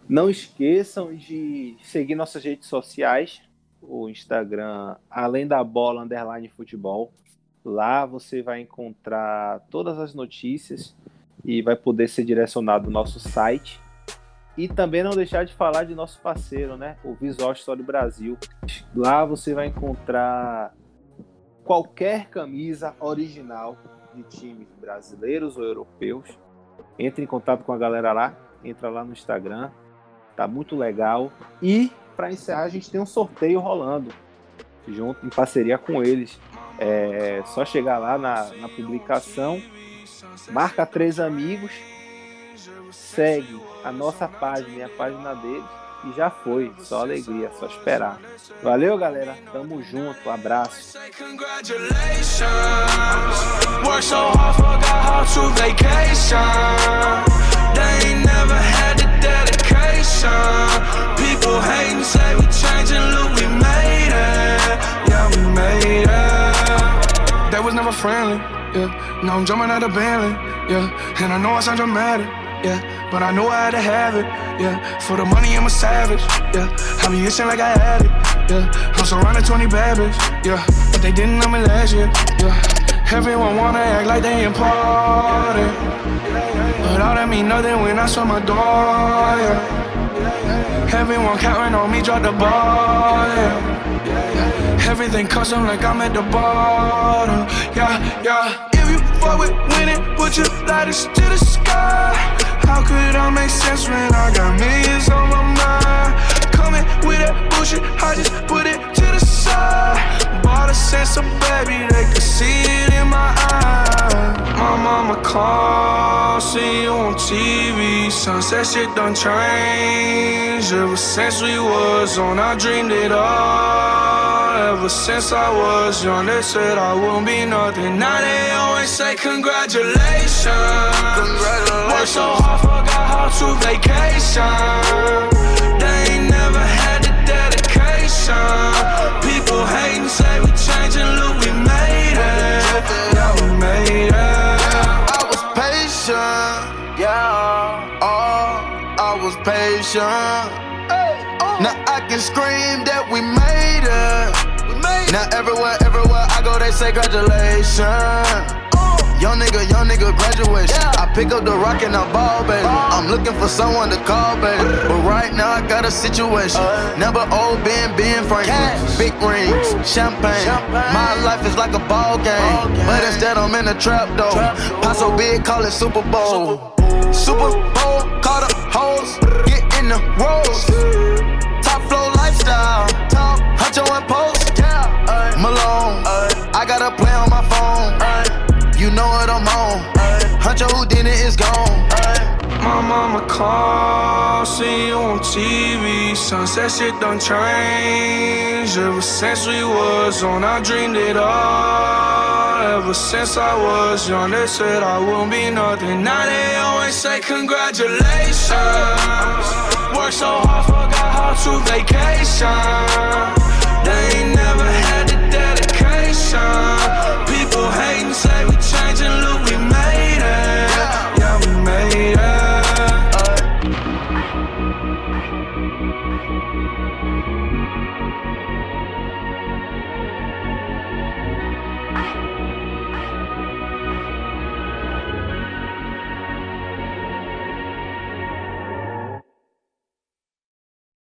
não esqueçam de seguir nossas redes sociais, o Instagram, além da bola underline futebol. Lá você vai encontrar todas as notícias e vai poder ser direcionado ao nosso site. E também não deixar de falar de nosso parceiro, né? O Visual Story Brasil. Lá você vai encontrar qualquer camisa original de times brasileiros ou europeus entre em contato com a galera lá, entra lá no Instagram, tá muito legal. E para encerrar, a gente tem um sorteio rolando, junto em parceria com eles. É só chegar lá na, na publicação, marca três amigos segue a nossa página e a página deles. E já foi, só alegria, só esperar. Valeu, galera. Tamo junto, abraço. Congratulations. They ain't never had the dedication. People hating, say we look, we made it. Yeah, we made it. Was never friendly, yeah. Now I'm jumping out of Bentley, yeah. And I know I sound dramatic, yeah. But I know I had to have it, yeah. For the money, I'm a savage, yeah. I be itching like I had it, yeah. I'm surrounded 20 bad yeah. But they didn't know me last year, yeah. Everyone wanna act like they important. But all that mean nothing when I saw my door, yeah. Everyone counting on me, drop the ball, yeah. Everything custom like I'm at the bottom, yeah, yeah. If you fuck with winning, put your lighters to the sky. How could I make sense when I got millions on my mind? Coming with that bullshit, I just put it to the side. Bought a sense of baby, they could see it in my eyes. My mama called, see TV. Sunset shit done changed. Ever since we was on, I dreamed it all. Ever since I was young, they said I wouldn't be nothing. Now they always say congratulations. Worked so hard, forgot how to vacation. They ain't never had the dedication. People hating, say we changing, look, we made it. Yeah, we made it. I was patient, patient. Now oh. I can scream that we made it. Now everywhere, everywhere I go, they say congratulations. Uh. Young nigga, young nigga, graduation. I pick up the rock and I ball, baby. Uh. I'm looking for someone to call, baby. But right now I got a situation. Uh. Number old Ben, Ben Franklin. Big rings, champagne. My life is like a ball game. But instead I'm in a trap though. Pot so big, call it Super Bowl. Super Bowl, call the hoes, get in the rolls. Top flow lifestyle, top huncho and post. Malone, I got a play on my phone. You know what I'm on. Huncho who did it is gone. My mama calls, see you on TV. Sunset shit done changed. Ever since we was on, I dreamed it all. Ever since I was young, they said I won't be nothing. Now they always say congratulations. Worked so hard, forgot how to vacation. They ain't never had the dedication. People hating, say we changing, look